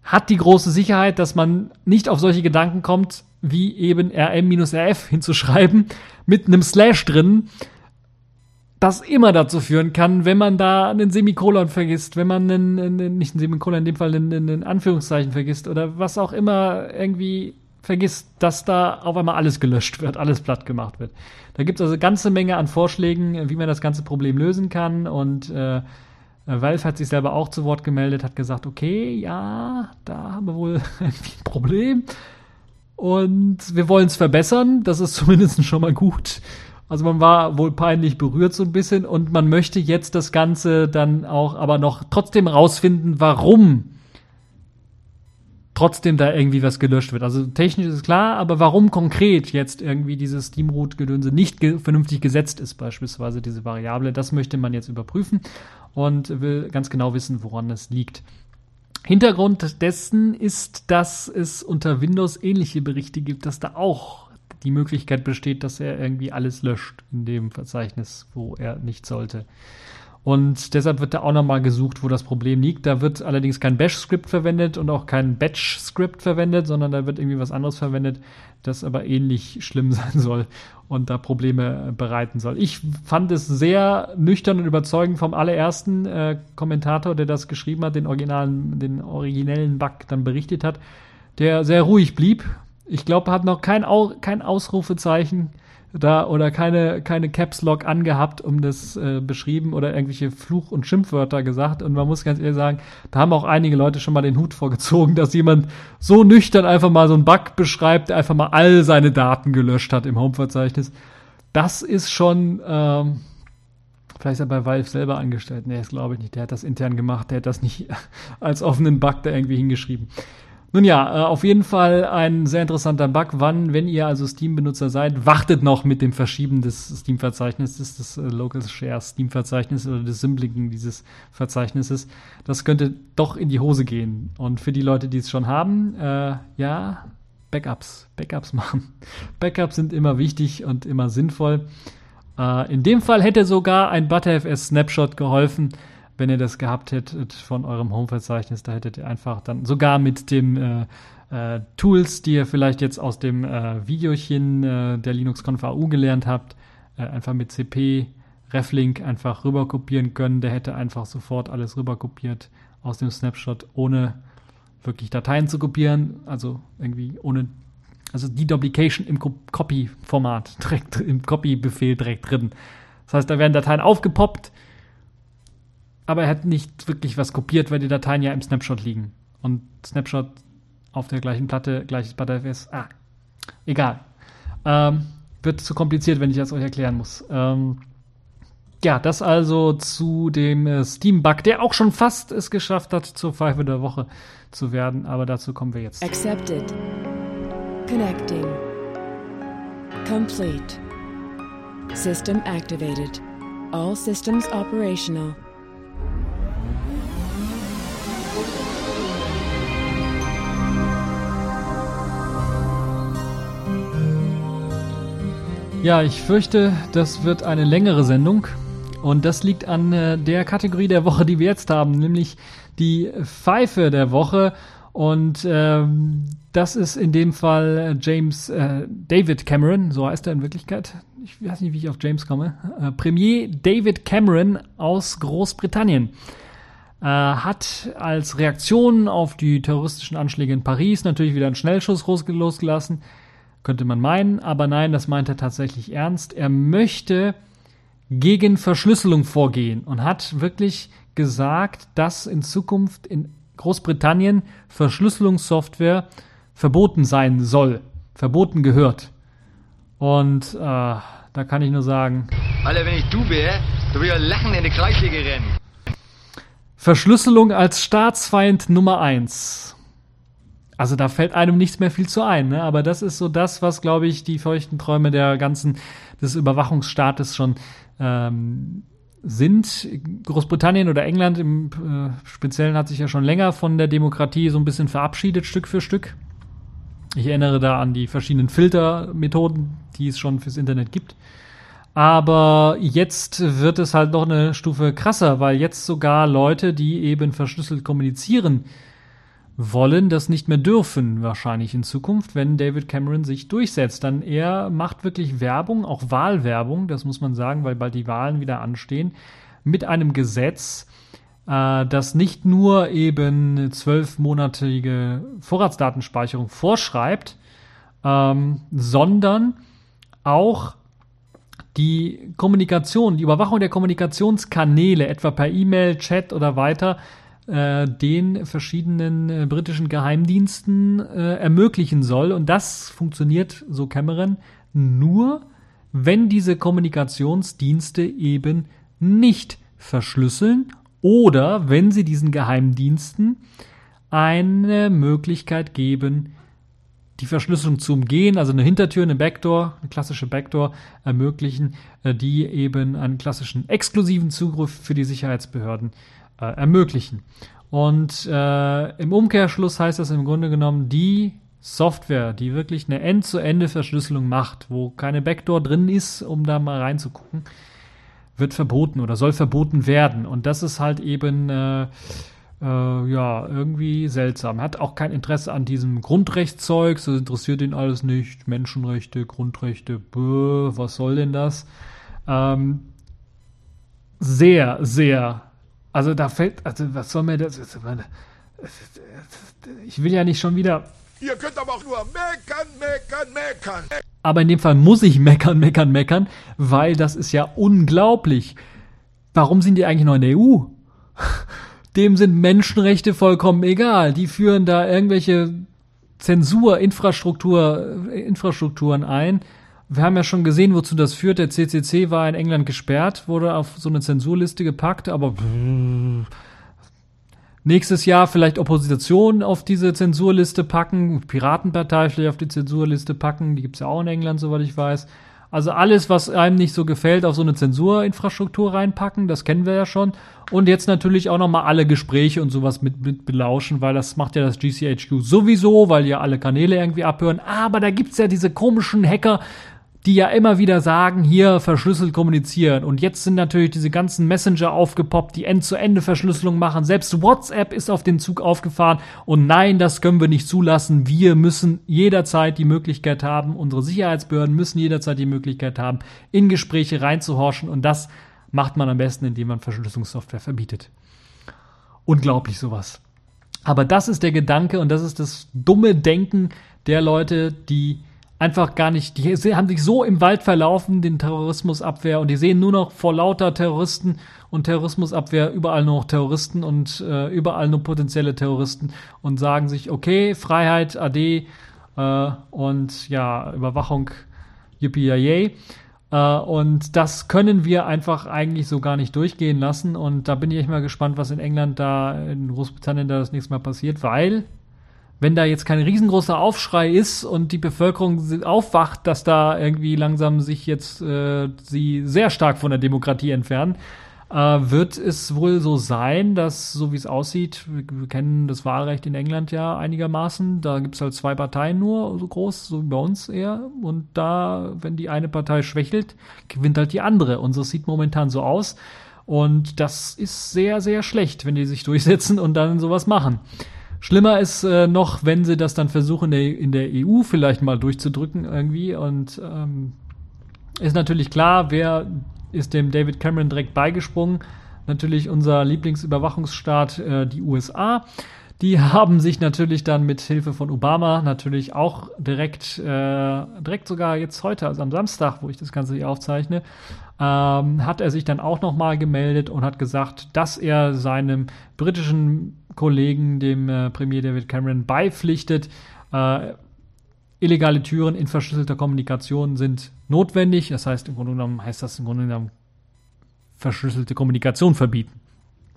hat die große Sicherheit, dass man nicht auf solche Gedanken kommt, wie eben rm-rf hinzuschreiben mit einem Slash drin, das immer dazu führen kann, wenn man da einen Semikolon vergisst, wenn man einen, einen nicht ein Semikolon, in dem Fall einen, einen Anführungszeichen vergisst oder was auch immer irgendwie vergisst, dass da auf einmal alles gelöscht wird, alles platt gemacht wird. Da gibt es also ganze Menge an Vorschlägen, wie man das ganze Problem lösen kann und äh, Valve hat sich selber auch zu Wort gemeldet, hat gesagt, okay, ja, da haben wir wohl (laughs) ein Problem. Und wir wollen es verbessern. Das ist (laughs) zumindest schon mal gut. Also man war wohl peinlich berührt so ein bisschen und man möchte jetzt das Ganze dann auch aber noch trotzdem rausfinden, warum trotzdem da irgendwie was gelöscht wird. Also technisch ist klar, aber warum konkret jetzt irgendwie dieses Steamroot-Gedönse nicht ge vernünftig gesetzt ist, beispielsweise diese Variable, das möchte man jetzt überprüfen und will ganz genau wissen, woran es liegt. Hintergrund dessen ist, dass es unter Windows ähnliche Berichte gibt, dass da auch die Möglichkeit besteht, dass er irgendwie alles löscht in dem Verzeichnis, wo er nicht sollte. Und deshalb wird da auch nochmal gesucht, wo das Problem liegt. Da wird allerdings kein Bash-Skript verwendet und auch kein Batch-Skript verwendet, sondern da wird irgendwie was anderes verwendet, das aber ähnlich schlimm (laughs) sein soll und da Probleme bereiten soll. Ich fand es sehr nüchtern und überzeugend vom allerersten äh, Kommentator, der das geschrieben hat, den originalen, den originellen Bug dann berichtet hat, der sehr ruhig blieb. Ich glaube, hat noch kein, Au kein Ausrufezeichen da oder keine, keine Caps Lock angehabt, um das äh, beschrieben oder irgendwelche Fluch- und Schimpfwörter gesagt. Und man muss ganz ehrlich sagen, da haben auch einige Leute schon mal den Hut vorgezogen, dass jemand so nüchtern einfach mal so einen Bug beschreibt, der einfach mal all seine Daten gelöscht hat im Home-Verzeichnis. Das ist schon, ähm, vielleicht ist er bei Valve selber angestellt. Nee, das glaube ich nicht. Der hat das intern gemacht. Der hat das nicht (laughs) als offenen Bug da irgendwie hingeschrieben. Nun ja, äh, auf jeden Fall ein sehr interessanter Bug. Wann, wenn ihr also Steam-Benutzer seid, wartet noch mit dem Verschieben des Steam-Verzeichnisses, des äh, Local Share Steam-Verzeichnisses oder des Symlinken dieses Verzeichnisses. Das könnte doch in die Hose gehen. Und für die Leute, die es schon haben, äh, ja, Backups, Backups (laughs) machen. Backups sind immer wichtig und immer sinnvoll. Äh, in dem Fall hätte sogar ein ButterFS Snapshot geholfen wenn ihr das gehabt hättet von eurem Home-Verzeichnis, da hättet ihr einfach dann sogar mit dem äh, äh, Tools, die ihr vielleicht jetzt aus dem äh, Videochen äh, der LinuxConf AU gelernt habt, äh, einfach mit CP Reflink einfach rüber kopieren können. Der hätte einfach sofort alles rüber kopiert aus dem Snapshot, ohne wirklich Dateien zu kopieren, also irgendwie ohne, also die Duplication im Copy-Format, (laughs) direkt im Copy-Befehl direkt drin. Das heißt, da werden Dateien aufgepoppt, aber er hat nicht wirklich was kopiert, weil die Dateien ja im Snapshot liegen. Und Snapshot auf der gleichen Platte, gleiches ButterFS. Ah, egal. Ähm, wird zu kompliziert, wenn ich das euch erklären muss. Ähm, ja, das also zu dem äh, Steam-Bug, der auch schon fast es geschafft hat, zur Pfeife der Woche zu werden, aber dazu kommen wir jetzt. Accepted. Connecting. Complete. System activated. All systems operational. Ja, ich fürchte, das wird eine längere Sendung. Und das liegt an äh, der Kategorie der Woche, die wir jetzt haben, nämlich die Pfeife der Woche. Und ähm, das ist in dem Fall James äh, David Cameron, so heißt er in Wirklichkeit. Ich weiß nicht, wie ich auf James komme. Äh, Premier David Cameron aus Großbritannien äh, hat als Reaktion auf die terroristischen Anschläge in Paris natürlich wieder einen Schnellschuss losgelassen könnte man meinen, aber nein, das meint er tatsächlich ernst. Er möchte gegen Verschlüsselung vorgehen und hat wirklich gesagt, dass in Zukunft in Großbritannien Verschlüsselungssoftware verboten sein soll, verboten gehört. Und äh, da kann ich nur sagen. Alter, wenn ich du wäre, du würdest lachen in die Kreisliga rennen. Verschlüsselung als Staatsfeind Nummer eins. Also da fällt einem nichts mehr viel zu ein, ne? aber das ist so das, was, glaube ich, die feuchten Träume der ganzen, des Überwachungsstaates schon ähm, sind. Großbritannien oder England im äh, Speziellen hat sich ja schon länger von der Demokratie so ein bisschen verabschiedet, Stück für Stück. Ich erinnere da an die verschiedenen Filtermethoden, die es schon fürs Internet gibt. Aber jetzt wird es halt noch eine Stufe krasser, weil jetzt sogar Leute, die eben verschlüsselt kommunizieren, wollen, das nicht mehr dürfen, wahrscheinlich in Zukunft, wenn David Cameron sich durchsetzt. Dann er macht wirklich Werbung, auch Wahlwerbung, das muss man sagen, weil bald die Wahlen wieder anstehen, mit einem Gesetz, äh, das nicht nur eben zwölfmonatige Vorratsdatenspeicherung vorschreibt, ähm, sondern auch die Kommunikation, die Überwachung der Kommunikationskanäle, etwa per E-Mail, Chat oder weiter, äh, den verschiedenen äh, britischen Geheimdiensten äh, ermöglichen soll. Und das funktioniert, so Cameron, nur, wenn diese Kommunikationsdienste eben nicht verschlüsseln oder wenn sie diesen Geheimdiensten eine Möglichkeit geben, die Verschlüsselung zu umgehen, also eine Hintertür, eine Backdoor, eine klassische Backdoor ermöglichen, äh, die eben einen klassischen exklusiven Zugriff für die Sicherheitsbehörden äh, ermöglichen. Und äh, im Umkehrschluss heißt das im Grunde genommen, die Software, die wirklich eine End-zu-Ende-Verschlüsselung macht, wo keine Backdoor drin ist, um da mal reinzugucken, wird verboten oder soll verboten werden. Und das ist halt eben äh, äh, ja irgendwie seltsam. Hat auch kein Interesse an diesem Grundrechtszeug, das interessiert ihn alles nicht. Menschenrechte, Grundrechte, bäh, was soll denn das? Ähm, sehr, sehr also da fällt, also was soll mir das? Ich will ja nicht schon wieder. Ihr könnt aber auch nur meckern, meckern, meckern. Aber in dem Fall muss ich meckern, meckern, meckern, weil das ist ja unglaublich. Warum sind die eigentlich noch in der EU? Dem sind Menschenrechte vollkommen egal. Die führen da irgendwelche Zensur, Infrastruktur, Infrastrukturen ein wir haben ja schon gesehen, wozu das führt. Der CCC war in England gesperrt, wurde auf so eine Zensurliste gepackt, aber nächstes Jahr vielleicht Opposition auf diese Zensurliste packen, Piratenpartei vielleicht auf die Zensurliste packen, die gibt's ja auch in England, soweit ich weiß. Also alles, was einem nicht so gefällt, auf so eine Zensurinfrastruktur reinpacken, das kennen wir ja schon. Und jetzt natürlich auch nochmal alle Gespräche und sowas mit, mit belauschen, weil das macht ja das GCHQ sowieso, weil ja alle Kanäle irgendwie abhören. Aber da gibt's ja diese komischen Hacker, die ja immer wieder sagen, hier verschlüsselt kommunizieren. Und jetzt sind natürlich diese ganzen Messenger aufgepoppt, die End-zu-Ende-Verschlüsselung machen. Selbst WhatsApp ist auf den Zug aufgefahren. Und nein, das können wir nicht zulassen. Wir müssen jederzeit die Möglichkeit haben, unsere Sicherheitsbehörden müssen jederzeit die Möglichkeit haben, in Gespräche reinzuhorchen. Und das macht man am besten, indem man Verschlüsselungssoftware verbietet. Unglaublich sowas. Aber das ist der Gedanke und das ist das dumme Denken der Leute, die einfach gar nicht, die haben sich so im Wald verlaufen, den Terrorismusabwehr, und die sehen nur noch vor lauter Terroristen und Terrorismusabwehr überall nur noch Terroristen und äh, überall nur potenzielle Terroristen und sagen sich, okay, Freiheit, AD äh, und ja, Überwachung yippie yay. Äh, und das können wir einfach eigentlich so gar nicht durchgehen lassen. Und da bin ich echt mal gespannt, was in England da, in Großbritannien da das nächste Mal passiert, weil wenn da jetzt kein riesengroßer Aufschrei ist und die Bevölkerung aufwacht, dass da irgendwie langsam sich jetzt äh, sie sehr stark von der Demokratie entfernen, äh, wird es wohl so sein, dass, so wie es aussieht, wir, wir, kennen das Wahlrecht in England ja einigermaßen, da gibt es halt zwei Parteien nur, so groß, so wie bei uns eher. Und da, wenn die eine Partei schwächelt, gewinnt halt die andere. Und so sieht momentan so aus. Und das ist sehr, sehr schlecht, wenn die sich durchsetzen und dann sowas machen. Schlimmer ist äh, noch, wenn sie das dann versuchen, in der, in der EU vielleicht mal durchzudrücken irgendwie. Und ähm, ist natürlich klar, wer ist dem David Cameron direkt beigesprungen. Natürlich unser Lieblingsüberwachungsstaat, äh, die USA. Die haben sich natürlich dann mit Hilfe von Obama natürlich auch direkt, äh, direkt sogar jetzt heute, also am Samstag, wo ich das Ganze hier aufzeichne, ähm, hat er sich dann auch nochmal gemeldet und hat gesagt, dass er seinem britischen Kollegen, dem äh, Premier David Cameron, beipflichtet. Äh, illegale Türen in verschlüsselter Kommunikation sind notwendig. Das heißt, im Grunde genommen heißt das im Grunde genommen verschlüsselte Kommunikation verbieten.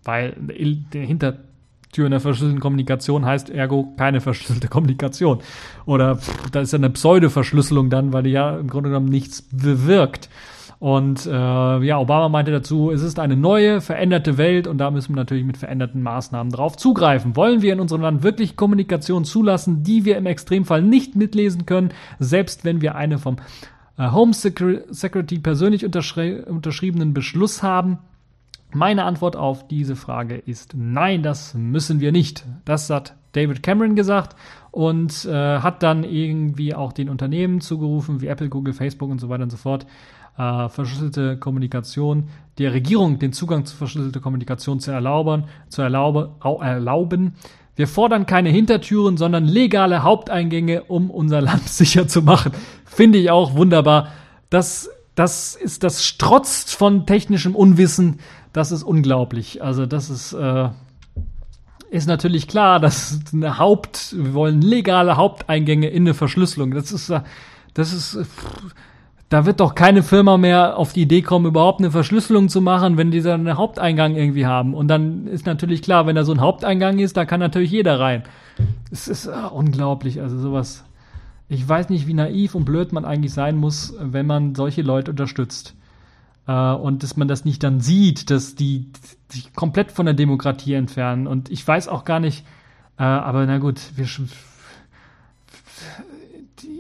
Weil der Hintertür in der verschlüsselten Kommunikation heißt ergo keine verschlüsselte Kommunikation. Oder da ist ja eine Pseudo-Verschlüsselung dann, weil die ja im Grunde genommen nichts bewirkt. Und äh, ja, Obama meinte dazu, es ist eine neue, veränderte Welt und da müssen wir natürlich mit veränderten Maßnahmen drauf zugreifen. Wollen wir in unserem Land wirklich Kommunikation zulassen, die wir im Extremfall nicht mitlesen können, selbst wenn wir eine vom äh, Home Security persönlich unterschri unterschriebenen Beschluss haben? Meine Antwort auf diese Frage ist nein, das müssen wir nicht. Das hat David Cameron gesagt und äh, hat dann irgendwie auch den Unternehmen zugerufen, wie Apple, Google, Facebook und so weiter und so fort, äh, verschlüsselte Kommunikation, der Regierung den Zugang zu verschlüsselter Kommunikation zu erlauben, zu erlaube, erlauben. Wir fordern keine Hintertüren, sondern legale Haupteingänge, um unser (laughs) Land sicher zu machen. Finde ich auch wunderbar. Das, das ist, das strotzt von technischem Unwissen. Das ist unglaublich. Also das ist, äh, ist natürlich klar, (laughs) dass eine Haupt, wir wollen legale Haupteingänge in eine Verschlüsselung. Das ist, äh, das ist, pff, da wird doch keine Firma mehr auf die Idee kommen, überhaupt eine Verschlüsselung zu machen, wenn die dann einen Haupteingang irgendwie haben. Und dann ist natürlich klar, wenn da so ein Haupteingang ist, da kann natürlich jeder rein. Es ist uh, unglaublich, also sowas. Ich weiß nicht, wie naiv und blöd man eigentlich sein muss, wenn man solche Leute unterstützt. Uh, und dass man das nicht dann sieht, dass die sich komplett von der Demokratie entfernen. Und ich weiß auch gar nicht, uh, aber na gut, wir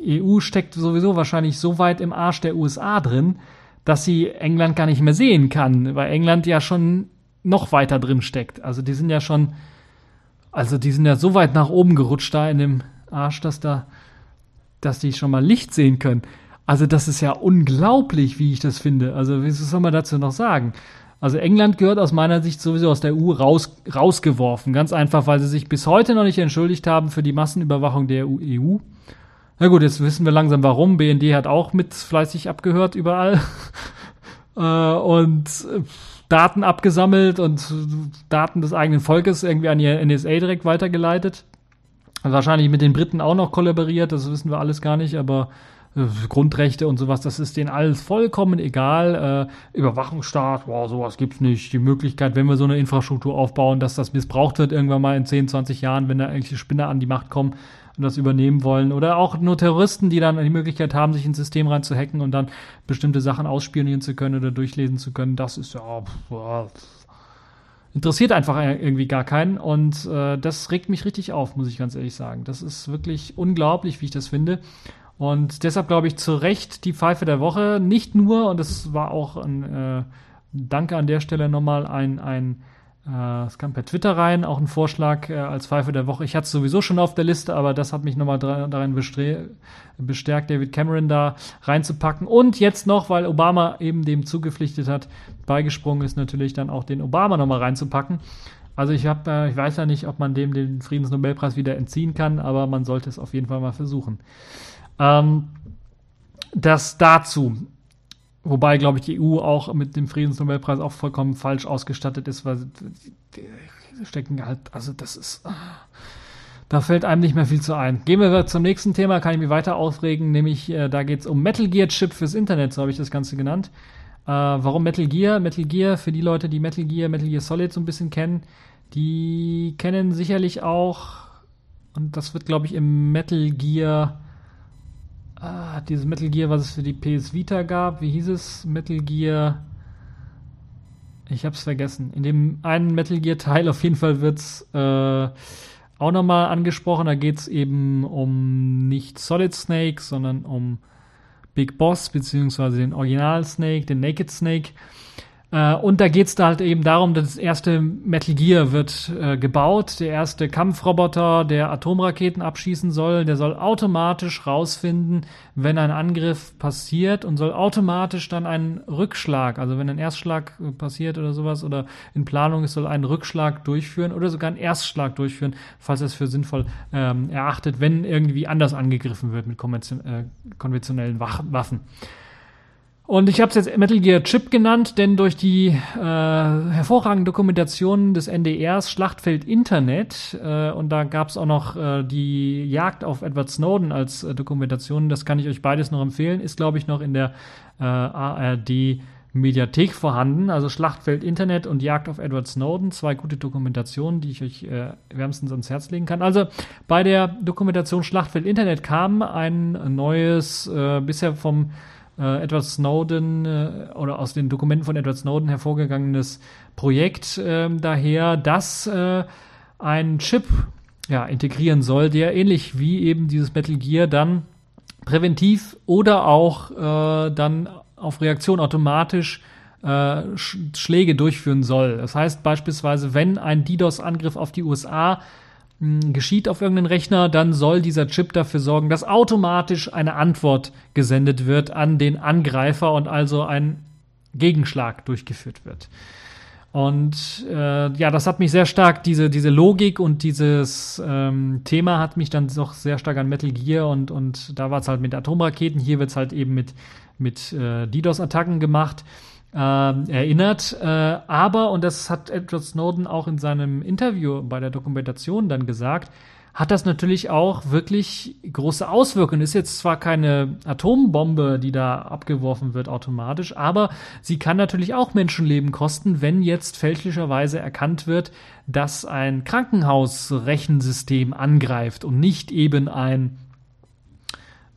EU steckt sowieso wahrscheinlich so weit im Arsch der USA drin, dass sie England gar nicht mehr sehen kann, weil England ja schon noch weiter drin steckt. Also die sind ja schon, also die sind ja so weit nach oben gerutscht da in dem Arsch, dass da, dass die schon mal Licht sehen können. Also das ist ja unglaublich, wie ich das finde. Also was soll man dazu noch sagen? Also England gehört aus meiner Sicht sowieso aus der EU raus, rausgeworfen. Ganz einfach, weil sie sich bis heute noch nicht entschuldigt haben für die Massenüberwachung der EU. Na gut, jetzt wissen wir langsam warum. BND hat auch mit fleißig abgehört überall. (laughs) äh, und äh, Daten abgesammelt und Daten des eigenen Volkes irgendwie an die NSA direkt weitergeleitet. Wahrscheinlich mit den Briten auch noch kollaboriert, das wissen wir alles gar nicht, aber äh, Grundrechte und sowas, das ist denen alles vollkommen egal. Äh, Überwachungsstaat, wow, sowas gibt's nicht. Die Möglichkeit, wenn wir so eine Infrastruktur aufbauen, dass das missbraucht wird irgendwann mal in 10, 20 Jahren, wenn da irgendwelche Spinner an die Macht kommen, und das übernehmen wollen. Oder auch nur Terroristen, die dann die Möglichkeit haben, sich ins System reinzuhacken und dann bestimmte Sachen ausspionieren zu können oder durchlesen zu können. Das ist ja. Pff, interessiert einfach irgendwie gar keinen und äh, das regt mich richtig auf, muss ich ganz ehrlich sagen. Das ist wirklich unglaublich, wie ich das finde. Und deshalb glaube ich zu Recht die Pfeife der Woche. Nicht nur, und das war auch ein äh, Danke an der Stelle nochmal, ein, ein äh, es kam per Twitter rein, auch ein Vorschlag äh, als Pfeife der Woche. Ich hatte es sowieso schon auf der Liste, aber das hat mich nochmal darin bestärkt, David Cameron da reinzupacken. Und jetzt noch, weil Obama eben dem zugepflichtet hat, beigesprungen ist natürlich dann auch den Obama nochmal reinzupacken. Also ich habe, äh, ich weiß ja nicht, ob man dem den Friedensnobelpreis wieder entziehen kann, aber man sollte es auf jeden Fall mal versuchen. Ähm, das dazu. Wobei, glaube ich, die EU auch mit dem Friedensnobelpreis auch vollkommen falsch ausgestattet ist, weil die stecken halt, also das ist, Da fällt einem nicht mehr viel zu ein. Gehen wir zum nächsten Thema, kann ich mich weiter aufregen, nämlich äh, da geht es um Metal Gear Chip fürs Internet, so habe ich das Ganze genannt. Äh, warum Metal Gear? Metal Gear, für die Leute, die Metal Gear, Metal Gear Solid so ein bisschen kennen, die kennen sicherlich auch, und das wird, glaube ich, im Metal Gear, ah, dieses Metal Gear, was es für die PS Vita gab, wie hieß es? Metal Gear. Ich hab's vergessen. In dem einen Metal Gear Teil auf jeden Fall wird's äh, auch nochmal angesprochen. Da geht's eben um nicht Solid Snake, sondern um Big Boss, beziehungsweise den Original Snake, den Naked Snake. Äh, und da geht es da halt eben darum, dass das erste Metal Gear wird äh, gebaut, der erste Kampfroboter, der Atomraketen abschießen soll, der soll automatisch rausfinden, wenn ein Angriff passiert und soll automatisch dann einen Rückschlag, also wenn ein Erstschlag äh, passiert oder sowas oder in Planung ist, soll einen Rückschlag durchführen oder sogar einen Erstschlag durchführen, falls er es für sinnvoll ähm, erachtet, wenn irgendwie anders angegriffen wird mit äh, konventionellen Waffen. Und ich habe es jetzt Metal Gear Chip genannt, denn durch die äh, hervorragende Dokumentation des NDRs Schlachtfeld Internet, äh, und da gab es auch noch äh, die Jagd auf Edward Snowden als äh, Dokumentation, das kann ich euch beides noch empfehlen, ist glaube ich noch in der äh, ARD Mediathek vorhanden, also Schlachtfeld Internet und Jagd auf Edward Snowden, zwei gute Dokumentationen, die ich euch äh, wärmstens ans Herz legen kann. Also bei der Dokumentation Schlachtfeld Internet kam ein neues, äh, bisher vom äh, Edward Snowden äh, oder aus den Dokumenten von Edward Snowden hervorgegangenes Projekt äh, daher, das äh, einen Chip ja, integrieren soll, der ähnlich wie eben dieses Metal Gear dann präventiv oder auch äh, dann auf Reaktion automatisch äh, Schläge durchführen soll. Das heißt beispielsweise, wenn ein DDoS-Angriff auf die USA geschieht auf irgendeinen Rechner, dann soll dieser Chip dafür sorgen, dass automatisch eine Antwort gesendet wird an den Angreifer und also ein Gegenschlag durchgeführt wird. Und äh, ja, das hat mich sehr stark, diese, diese Logik und dieses ähm, Thema hat mich dann doch sehr stark an Metal Gear und, und da war es halt mit Atomraketen, hier wird es halt eben mit, mit äh, DDoS-Attacken gemacht äh, erinnert. Äh, aber, und das hat Edward Snowden auch in seinem Interview bei der Dokumentation dann gesagt, hat das natürlich auch wirklich große Auswirkungen. Ist jetzt zwar keine Atombombe, die da abgeworfen wird automatisch, aber sie kann natürlich auch Menschenleben kosten, wenn jetzt fälschlicherweise erkannt wird, dass ein Krankenhausrechensystem angreift und nicht eben ein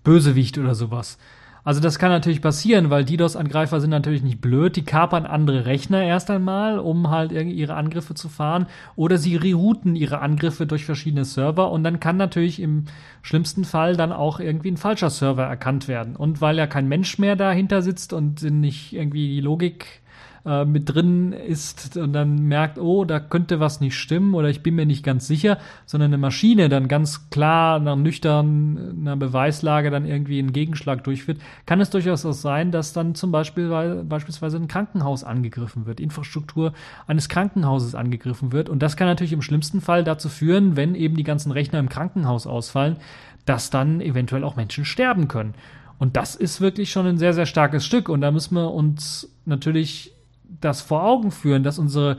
Bösewicht oder sowas. Also das kann natürlich passieren, weil DDoS-Angreifer sind natürlich nicht blöd. Die kapern andere Rechner erst einmal, um halt ihre Angriffe zu fahren. Oder sie rerouten ihre Angriffe durch verschiedene Server. Und dann kann natürlich im schlimmsten Fall dann auch irgendwie ein falscher Server erkannt werden. Und weil ja kein Mensch mehr dahinter sitzt und nicht irgendwie die Logik äh, mit drin ist und dann merkt, oh, da könnte was nicht stimmen oder ich bin mir nicht ganz sicher, sondern eine Maschine dann ganz klar nach nüchterner Beweislage dann irgendwie einen Gegenschlag durchführt, kann es durchaus auch sein, dass dann zum Beispiel beispielsweise ein Krankenhaus angegriffen wird, Infrastruktur eines Krankenhauses angegriffen wird und das kann natürlich im schlimmsten Fall dazu führen, wenn eben die ganzen Rechner im Krankenhaus ausfallen, dass dann eventuell auch Menschen sterben können. Und das ist wirklich schon ein sehr, sehr starkes Stück. Und da müssen wir uns natürlich das vor Augen führen, dass unsere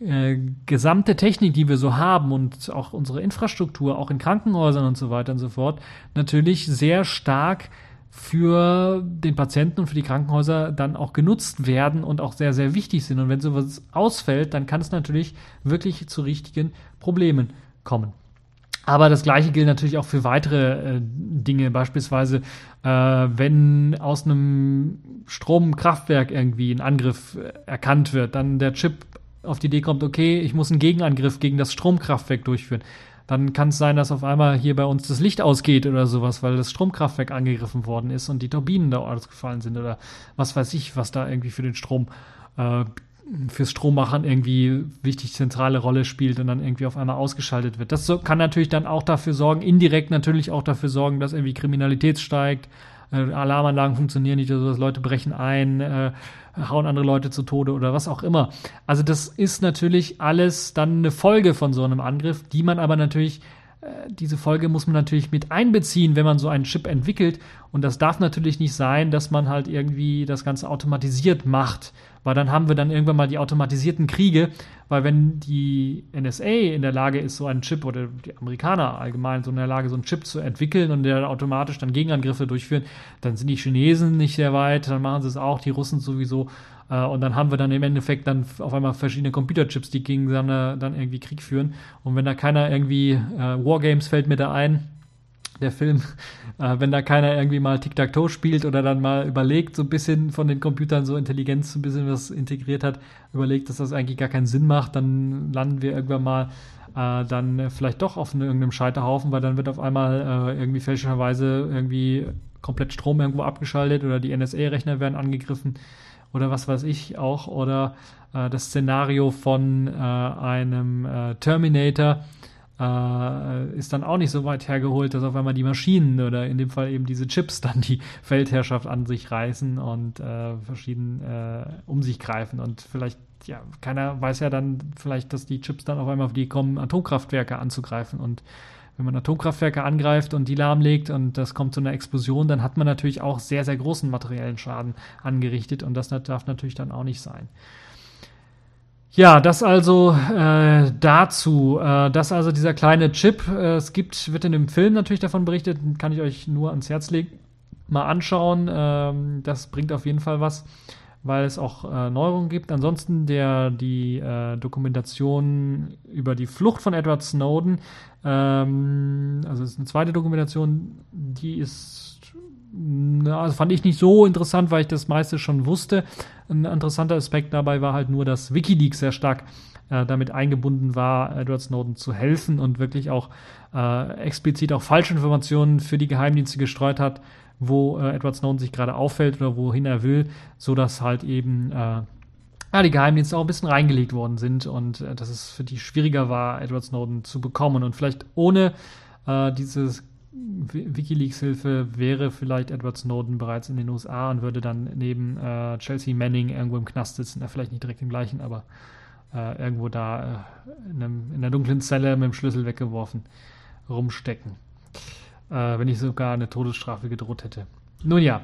äh, gesamte Technik, die wir so haben und auch unsere Infrastruktur, auch in Krankenhäusern und so weiter und so fort, natürlich sehr stark für den Patienten und für die Krankenhäuser dann auch genutzt werden und auch sehr, sehr wichtig sind. Und wenn sowas ausfällt, dann kann es natürlich wirklich zu richtigen Problemen kommen. Aber das Gleiche gilt natürlich auch für weitere äh, Dinge, beispielsweise äh, wenn aus einem Stromkraftwerk irgendwie ein Angriff äh, erkannt wird, dann der Chip auf die Idee kommt, okay, ich muss einen Gegenangriff gegen das Stromkraftwerk durchführen. Dann kann es sein, dass auf einmal hier bei uns das Licht ausgeht oder sowas, weil das Stromkraftwerk angegriffen worden ist und die Turbinen da ausgefallen sind oder was weiß ich, was da irgendwie für den Strom äh, fürs Strommachen irgendwie wichtig zentrale Rolle spielt und dann irgendwie auf einmal ausgeschaltet wird. Das kann natürlich dann auch dafür sorgen, indirekt natürlich auch dafür sorgen, dass irgendwie Kriminalität steigt, äh, Alarmanlagen funktionieren nicht oder so, dass Leute brechen ein, äh, hauen andere Leute zu Tode oder was auch immer. Also das ist natürlich alles dann eine Folge von so einem Angriff, die man aber natürlich äh, diese Folge muss man natürlich mit einbeziehen, wenn man so einen Chip entwickelt. Und das darf natürlich nicht sein, dass man halt irgendwie das Ganze automatisiert macht, weil dann haben wir dann irgendwann mal die automatisierten Kriege, weil wenn die NSA in der Lage ist, so einen Chip oder die Amerikaner allgemein so in der Lage, so einen Chip zu entwickeln und der automatisch dann Gegenangriffe durchführen, dann sind die Chinesen nicht sehr weit, dann machen sie es auch, die Russen sowieso. Äh, und dann haben wir dann im Endeffekt dann auf einmal verschiedene Computerchips, die gegeneinander dann irgendwie Krieg führen. Und wenn da keiner irgendwie, äh, Wargames fällt mir da ein, der Film, äh, wenn da keiner irgendwie mal Tic-Tac-Toe spielt oder dann mal überlegt, so ein bisschen von den Computern so Intelligenz so ein bisschen was integriert hat, überlegt, dass das eigentlich gar keinen Sinn macht, dann landen wir irgendwann mal äh, dann vielleicht doch auf irgendeinem Scheiterhaufen, weil dann wird auf einmal äh, irgendwie fälschlicherweise irgendwie komplett Strom irgendwo abgeschaltet oder die NSA-Rechner werden angegriffen oder was weiß ich auch oder äh, das Szenario von äh, einem äh, Terminator, äh, ist dann auch nicht so weit hergeholt, dass auf einmal die Maschinen oder in dem Fall eben diese Chips dann die (laughs) Weltherrschaft an sich reißen und äh, verschieden äh, um sich greifen. Und vielleicht, ja, keiner weiß ja dann vielleicht, dass die Chips dann auf einmal auf die kommen, Atomkraftwerke anzugreifen. Und wenn man Atomkraftwerke angreift und die lahmlegt und das kommt zu einer Explosion, dann hat man natürlich auch sehr, sehr großen materiellen Schaden angerichtet und das darf natürlich dann auch nicht sein. Ja, das also äh, dazu. Äh, das also dieser kleine Chip. Äh, es gibt, wird in dem Film natürlich davon berichtet, kann ich euch nur ans Herz legen. Mal anschauen. Ähm, das bringt auf jeden Fall was, weil es auch äh, Neuerungen gibt. Ansonsten der, die äh, Dokumentation über die Flucht von Edward Snowden. Ähm, also es ist eine zweite Dokumentation, die ist also fand ich nicht so interessant, weil ich das meiste schon wusste. Ein interessanter Aspekt dabei war halt nur, dass Wikileaks sehr stark äh, damit eingebunden war, Edward Snowden zu helfen und wirklich auch äh, explizit auch falsche Informationen für die Geheimdienste gestreut hat, wo äh, Edward Snowden sich gerade auffällt oder wohin er will, so dass halt eben äh, ja, die Geheimdienste auch ein bisschen reingelegt worden sind und äh, dass es für die schwieriger war, Edward Snowden zu bekommen und vielleicht ohne äh, dieses Wikileaks-Hilfe wäre vielleicht Edward Snowden bereits in den USA und würde dann neben äh, Chelsea Manning irgendwo im Knast sitzen. Ja, vielleicht nicht direkt im gleichen, aber äh, irgendwo da äh, in, einem, in, einer dunklen Zelle mit dem Schlüssel weggeworfen rumstecken. Äh, wenn ich sogar eine Todesstrafe gedroht hätte. Nun ja.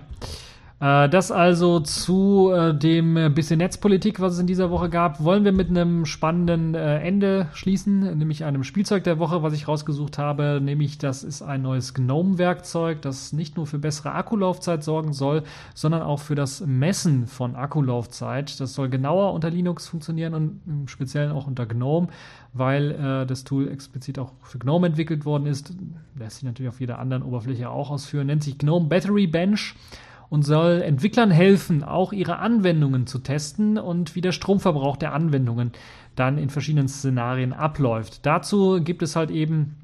Äh, das also zu äh, dem äh, bisschen Netzpolitik, was es in dieser Woche gab. Wollen wir mit einem spannenden Ende schließen, nämlich einem Spielzeug der Woche, was ich rausgesucht habe. Nämlich, das ist ein neues Gnome-Werkzeug, das nicht nur für bessere Akkulaufzeit sorgen soll, sondern auch für das Messen von Akkulaufzeit. Das soll genauer unter Linux funktionieren und im Speziellen auch unter Gnome, weil äh, das Tool explizit auch für Gnome entwickelt worden ist. Lässt sich natürlich auf jeder anderen Oberfläche auch ausführen. Nennt sich Gnome Battery Bench und soll Entwicklern helfen, auch ihre Anwendungen zu testen und wie der Stromverbrauch der Anwendungen dann in verschiedenen Szenarien abläuft. Dazu gibt es halt eben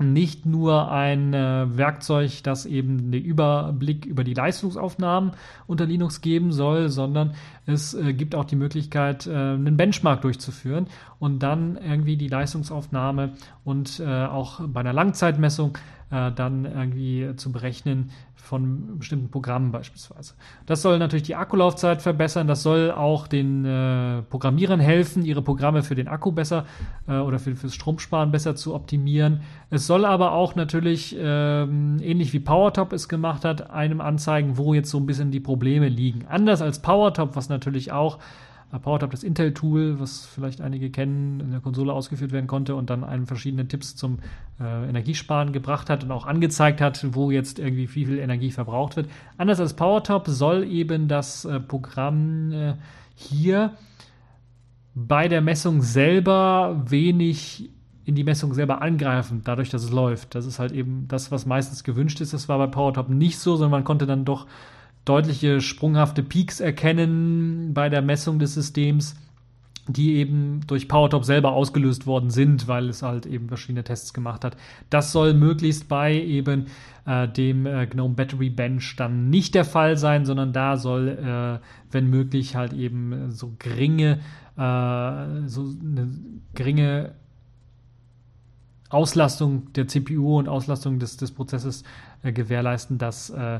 nicht nur ein äh, Werkzeug, das eben den Überblick über die Leistungsaufnahmen unter Linux geben soll, sondern es äh, gibt auch die Möglichkeit, äh, einen Benchmark durchzuführen und dann irgendwie die Leistungsaufnahme und äh, auch bei einer Langzeitmessung äh, dann irgendwie zu berechnen von bestimmten Programmen beispielsweise. Das soll natürlich die Akkulaufzeit verbessern, das soll auch den äh, Programmierern helfen, ihre Programme für den Akku besser äh, oder für, fürs Stromsparen besser zu optimieren. Es soll aber auch natürlich, ähm, ähnlich wie PowerTop es gemacht hat, einem anzeigen, wo jetzt so ein bisschen die Probleme liegen. Anders als PowerTop, was natürlich auch PowerTop das Intel-Tool, was vielleicht einige kennen, in der Konsole ausgeführt werden konnte und dann einem verschiedene Tipps zum äh, Energiesparen gebracht hat und auch angezeigt hat, wo jetzt irgendwie wie viel Energie verbraucht wird. Anders als PowerTop soll eben das äh, Programm äh, hier bei der Messung selber wenig in die Messung selber angreifen, dadurch, dass es läuft. Das ist halt eben das, was meistens gewünscht ist. Das war bei PowerTop nicht so, sondern man konnte dann doch deutliche sprunghafte Peaks erkennen bei der Messung des Systems, die eben durch PowerTop selber ausgelöst worden sind, weil es halt eben verschiedene Tests gemacht hat. Das soll möglichst bei eben äh, dem äh, GNOME Battery Bench dann nicht der Fall sein, sondern da soll, äh, wenn möglich, halt eben so geringe, äh, so eine geringe Auslastung der CPU und Auslastung des, des Prozesses äh, gewährleisten, dass äh,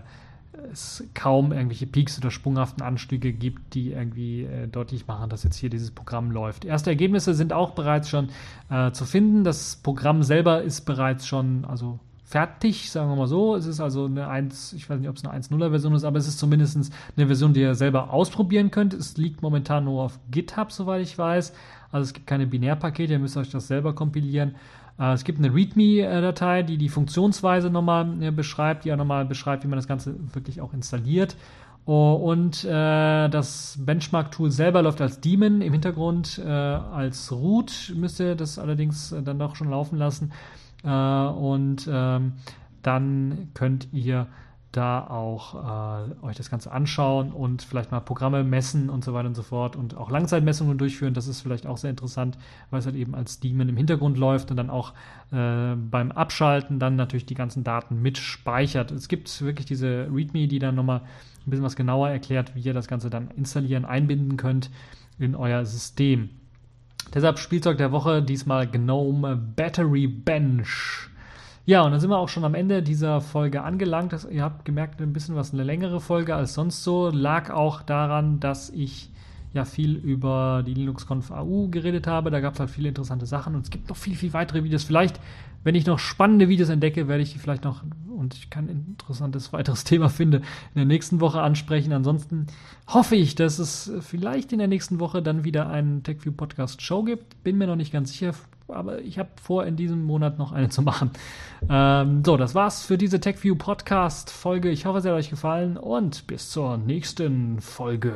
es kaum irgendwelche Peaks oder sprunghaften Anstiege gibt, die irgendwie äh, deutlich machen, dass jetzt hier dieses Programm läuft. Erste Ergebnisse sind auch bereits schon äh, zu finden. Das Programm selber ist bereits schon, also fertig, sagen wir mal so. Es ist also eine 1, ich weiß nicht, ob es eine 1.0er Version ist, aber es ist zumindest eine Version, die ihr selber ausprobieren könnt. Es liegt momentan nur auf GitHub, soweit ich weiß. Also es gibt keine Binärpakete, ihr müsst euch das selber kompilieren. Äh, es gibt eine README-Datei, die die Funktionsweise nochmal äh, beschreibt, die auch nochmal beschreibt, wie man das Ganze wirklich auch installiert. Oh, und äh, das Benchmark-Tool selber läuft als Daemon im Hintergrund. Als Root müsst ihr das allerdings dann doch schon laufen lassen. Und ähm, dann könnt ihr da auch äh, euch das Ganze anschauen und vielleicht mal Programme messen und so weiter und so fort und auch Langzeitmessungen durchführen. Das ist vielleicht auch sehr interessant, weil es halt eben als Daemon im Hintergrund läuft und dann auch äh, beim Abschalten dann natürlich die ganzen Daten mitspeichert. Es gibt wirklich diese README, die dann nochmal ein bisschen was genauer erklärt, wie ihr das Ganze dann installieren, einbinden könnt in euer System. Deshalb Spielzeug der Woche, diesmal Gnome Battery Bench. Ja, und dann sind wir auch schon am Ende dieser Folge angelangt. Das, ihr habt gemerkt, ein bisschen was eine längere Folge als sonst so. Lag auch daran, dass ich ja viel über die LinuxConf AU geredet habe. Da gab es halt viele interessante Sachen und es gibt noch viel, viel weitere Videos. Vielleicht, wenn ich noch spannende Videos entdecke, werde ich die vielleicht noch und ich kein interessantes weiteres (laughs) Thema finde, in der nächsten Woche ansprechen. Ansonsten hoffe ich, dass es vielleicht in der nächsten Woche dann wieder einen TechView Podcast Show gibt. Bin mir noch nicht ganz sicher, aber ich habe vor, in diesem Monat noch eine zu machen. Ähm, so, das war's für diese TechView Podcast Folge. Ich hoffe, es hat euch gefallen und bis zur nächsten Folge.